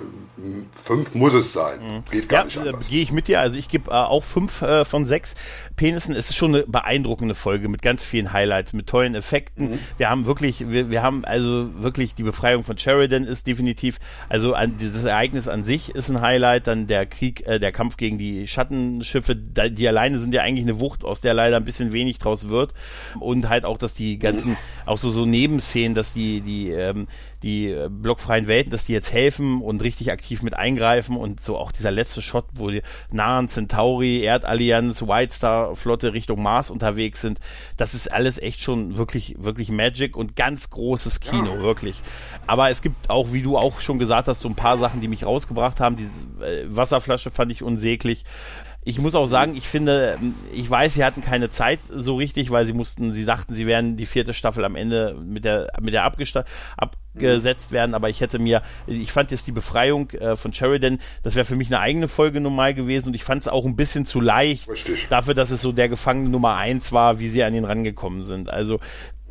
fünf muss es sein. Mhm. Geht gar ja, nicht anders. Gehe ich mit dir. Also ich gebe äh, auch fünf äh, von sechs Penissen. Es ist schon eine beeindruckende Folge mit ganz vielen Highlights, mit tollen Effekten. Mhm. Wir haben wirklich, wir, wir haben also wirklich die Befreiung von Sheridan ist definitiv, also an, das Ereignis an sich ist ein Highlight. Dann der Krieg, äh, der Kampf gegen die Schattenschiffe, die alleine sind ja eigentlich eine Wucht, aus der leider ein bisschen wenig draus wird. Und halt auch, dass die ganzen, mhm. auch so, so Nebenszenen, dass die, die ähm, die äh, blockfreien Welten, dass die jetzt helfen und richtig aktiv mit eingreifen und so auch dieser letzte Shot, wo die nahen Centauri, Erdallianz, White Star Flotte Richtung Mars unterwegs sind, das ist alles echt schon wirklich, wirklich Magic und ganz großes Kino, ja. wirklich. Aber es gibt auch, wie du auch schon gesagt hast, so ein paar Sachen, die mich rausgebracht haben. Diese äh, Wasserflasche fand ich unsäglich. Ich muss auch sagen, ich finde, ich weiß, sie hatten keine Zeit so richtig, weil sie mussten, sie dachten, sie wären die vierte Staffel am Ende mit der, mit der abgesta ab, gesetzt werden, aber ich hätte mir, ich fand jetzt die Befreiung äh, von Sheridan, das wäre für mich eine eigene Folge normal gewesen und ich fand es auch ein bisschen zu leicht Richtig. dafür, dass es so der Gefangene Nummer eins war, wie sie an ihn rangekommen sind. Also.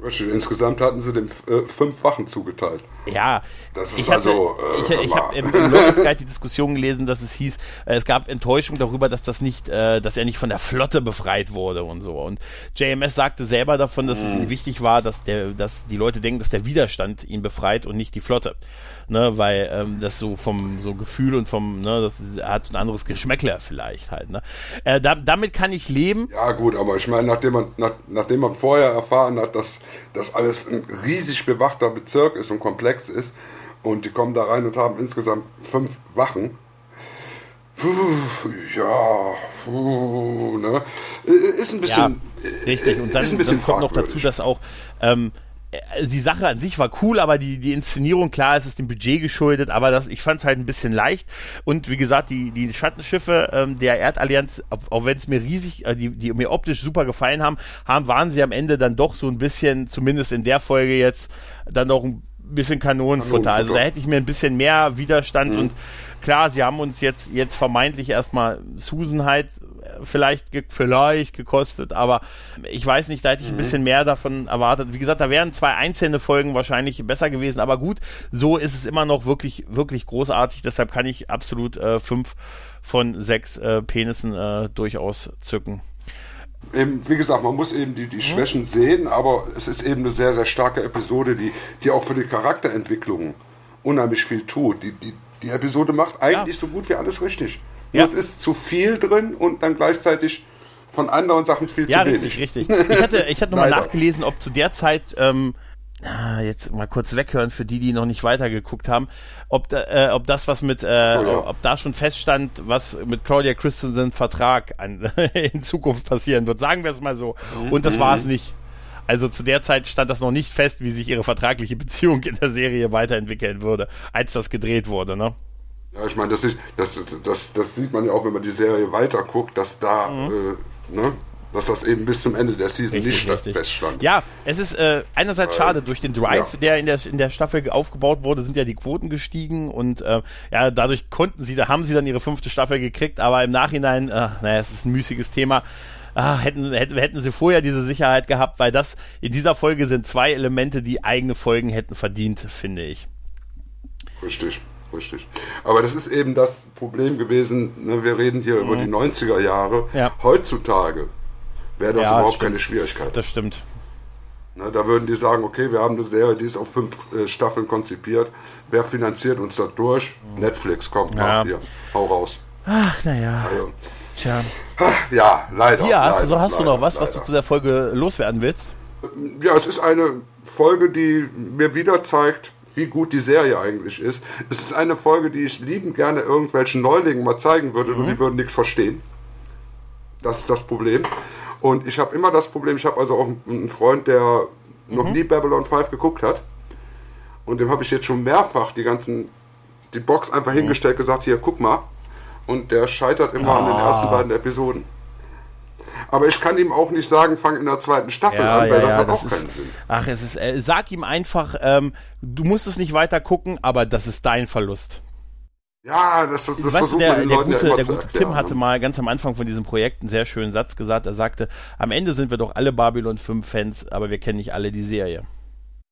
Insgesamt hatten sie dem äh, fünf Wachen zugeteilt. ja, Das ist ich hatte, also, äh, ich, ich habe im, im Guide die Diskussion gelesen, dass es hieß, äh, es gab Enttäuschung darüber, dass das nicht, äh, dass er nicht von der Flotte befreit wurde und so. Und JMS sagte selber davon, dass es Mhm. ihm wichtig war, dass der, dass die Leute denken, dass der Widerstand ihn befreit und nicht die Flotte, ne, weil ähm, das so vom so Gefühl und vom, ne, das hat so ein anderes Geschmäckler vielleicht halt. Ne. Äh, da, damit kann ich leben. Ja gut, aber ich meine, nachdem man, nach, nachdem man vorher erfahren hat, dass das alles ein riesig bewachter Bezirk ist und komplex ist und die kommen da rein und haben insgesamt fünf Wachen. Puh, ja, puh, ne? Ist ein bisschen. Richtig, und dann, ist ein bisschen dann kommt noch dazu, dass auch ähm, äh, die Sache an sich war cool, aber die, die Inszenierung, klar, es ist dem Budget geschuldet, aber das, ich fand es halt ein bisschen leicht. Und wie gesagt, die, die Schattenschiffe ähm, der Erdallianz, auch, auch wenn es mir riesig, äh, die, die mir optisch super gefallen haben, haben, waren sie am Ende dann doch so ein bisschen, zumindest in der Folge jetzt, dann doch ein bisschen Kanonenfutter. Also da hätte ich mir ein bisschen mehr Widerstand und klar, sie haben uns jetzt, jetzt vermeintlich erstmal Susan halt äh, vielleicht, ge vielleicht gekostet, aber ich weiß nicht, da hätte ich ein bisschen mehr davon erwartet. Wie gesagt, da wären zwei einzelne Folgen wahrscheinlich besser gewesen, aber gut, so ist es immer noch wirklich, wirklich großartig, deshalb kann ich absolut äh, fünf von sechs äh, Penissen äh, durchaus zücken. Eben, wie gesagt, man muss eben die, die Schwächen sehen, aber es ist eben eine sehr, sehr starke Episode, die, die auch für die Charakterentwicklung unheimlich viel tut. Die, die, die Episode macht eigentlich so gut wie alles richtig. Ja. Es ist zu viel drin und dann gleichzeitig von anderen Sachen viel Ja, zu wenig. richtig, richtig. Ich hatte, ich hatte nochmal nachgelesen, ob zu der Zeit, ähm, jetzt mal kurz weghören für die, die noch nicht weitergeguckt haben, ob, da, äh, ob das was mit, äh, So, ja. ob da schon feststand, was mit Claudia Christensen Vertrag an, in Zukunft passieren wird. Sagen wir es mal so. Und das war es nicht. Also zu der Zeit stand das noch nicht fest, wie sich ihre vertragliche Beziehung in der Serie weiterentwickeln würde, als das gedreht wurde, ne? Ja, ich meine, das, das, das, das sieht man ja auch, wenn man die Serie weiter guckt, dass da, Mhm. äh, ne, dass das eben bis zum Ende der Season nicht sta- feststand. Ja, es ist äh, einerseits schade, durch den Drive, ja. der in der in der Staffel aufgebaut wurde, sind ja die Quoten gestiegen und äh, ja, dadurch konnten sie, da haben sie dann ihre fünfte Staffel gekriegt, aber im Nachhinein, äh, naja, es ist ein müßiges Thema. Ah, hätten, hätten, hätten sie vorher diese Sicherheit gehabt, weil das in dieser Folge sind zwei Elemente, die eigene Folgen hätten verdient, finde ich. Richtig, richtig. Aber das ist eben das Problem gewesen, ne, wir reden hier über die 90er Jahre. Mhm. Ja. Heutzutage wäre das Ja, überhaupt stimmt. keine Schwierigkeit. Das stimmt. Ne, da würden die sagen, okay, wir haben eine Serie, die ist auf fünf äh, Staffeln konzipiert. Wer finanziert uns das durch? Netflix, kommt, Mhm. Ja. macht ihr. Hau raus. Ach, naja. Also, Tja. ja, leider. Hier, hast, leider, du, hast du leider, noch was, was du leider. zu der Folge loswerden willst? Ja, es ist eine Folge, die mir wieder zeigt, wie gut die Serie eigentlich ist. Es ist eine Folge, die ich liebend gerne irgendwelchen Neulingen mal zeigen würde, nur die würden nichts verstehen. Das ist das Problem. Und ich habe immer das Problem, ich habe also auch einen Freund, der noch nie Babylon 5 geguckt hat. Und dem habe ich jetzt schon mehrfach die ganzen, die Box einfach hingestellt, gesagt, hier, guck mal. Und der scheitert immer an den ersten beiden Episoden. Aber ich kann ihm auch nicht sagen, fang in der zweiten Staffel an, weil das hat auch keinen ist, Sinn. Ach, es ist, äh, sag ihm einfach, ähm, du musst es nicht weiter gucken, aber das ist dein Verlust. Ja, das, das, das weißt versucht der, man den der Leuten gute, ja immer der gute erklären. Tim hatte ne? mal ganz am Anfang von diesem Projekt einen sehr schönen Satz gesagt. Er sagte, am Ende sind wir doch alle Babylon 5 Fans, aber wir kennen nicht alle die Serie.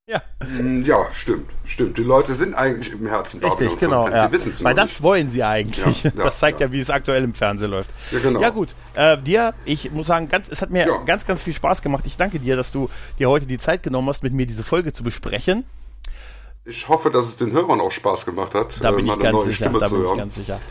Ja, Mm, Ja, stimmt, stimmt. Die Leute sind eigentlich im Herzen richtig, Babylon genau. 5 Ja. Sie wissen es Weil das nicht. wollen sie eigentlich. Ja, ja, das zeigt ja. wie es aktuell im Fernsehen läuft. Ja, genau. Ja gut, äh, dir, ich muss sagen, ganz, es hat mir Ja. ganz, ganz viel Spaß gemacht. Ich danke dir, dass du dir heute die Zeit genommen hast, mit mir diese Folge zu besprechen. Ich hoffe, dass es den Hörern auch Spaß gemacht hat, Da bin mal ich ganz neue sicher. Stimme Da zu bin ich hören. ganz sicher.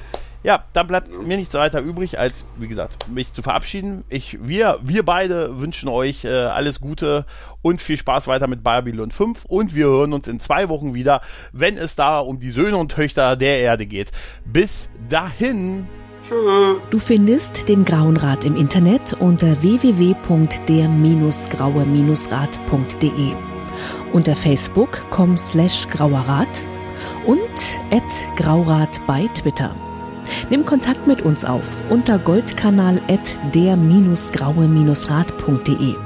Ja, dann bleibt mir nichts weiter übrig, als, wie gesagt, mich zu verabschieden. Ich, wir, wir beide wünschen euch äh, alles Gute und viel Spaß weiter mit Babylon 5 und wir hören uns in zwei Wochen wieder, wenn es da um die Söhne und Töchter der Erde geht. Bis dahin. Tschö. Du findest den Grauen Rat im Internet unter www.der-graue-rat.de, unter facebook.com slash grauerrat und at graurat bei Twitter. Nimm Kontakt mit uns auf unter goldkanal at der-graue-rat.de.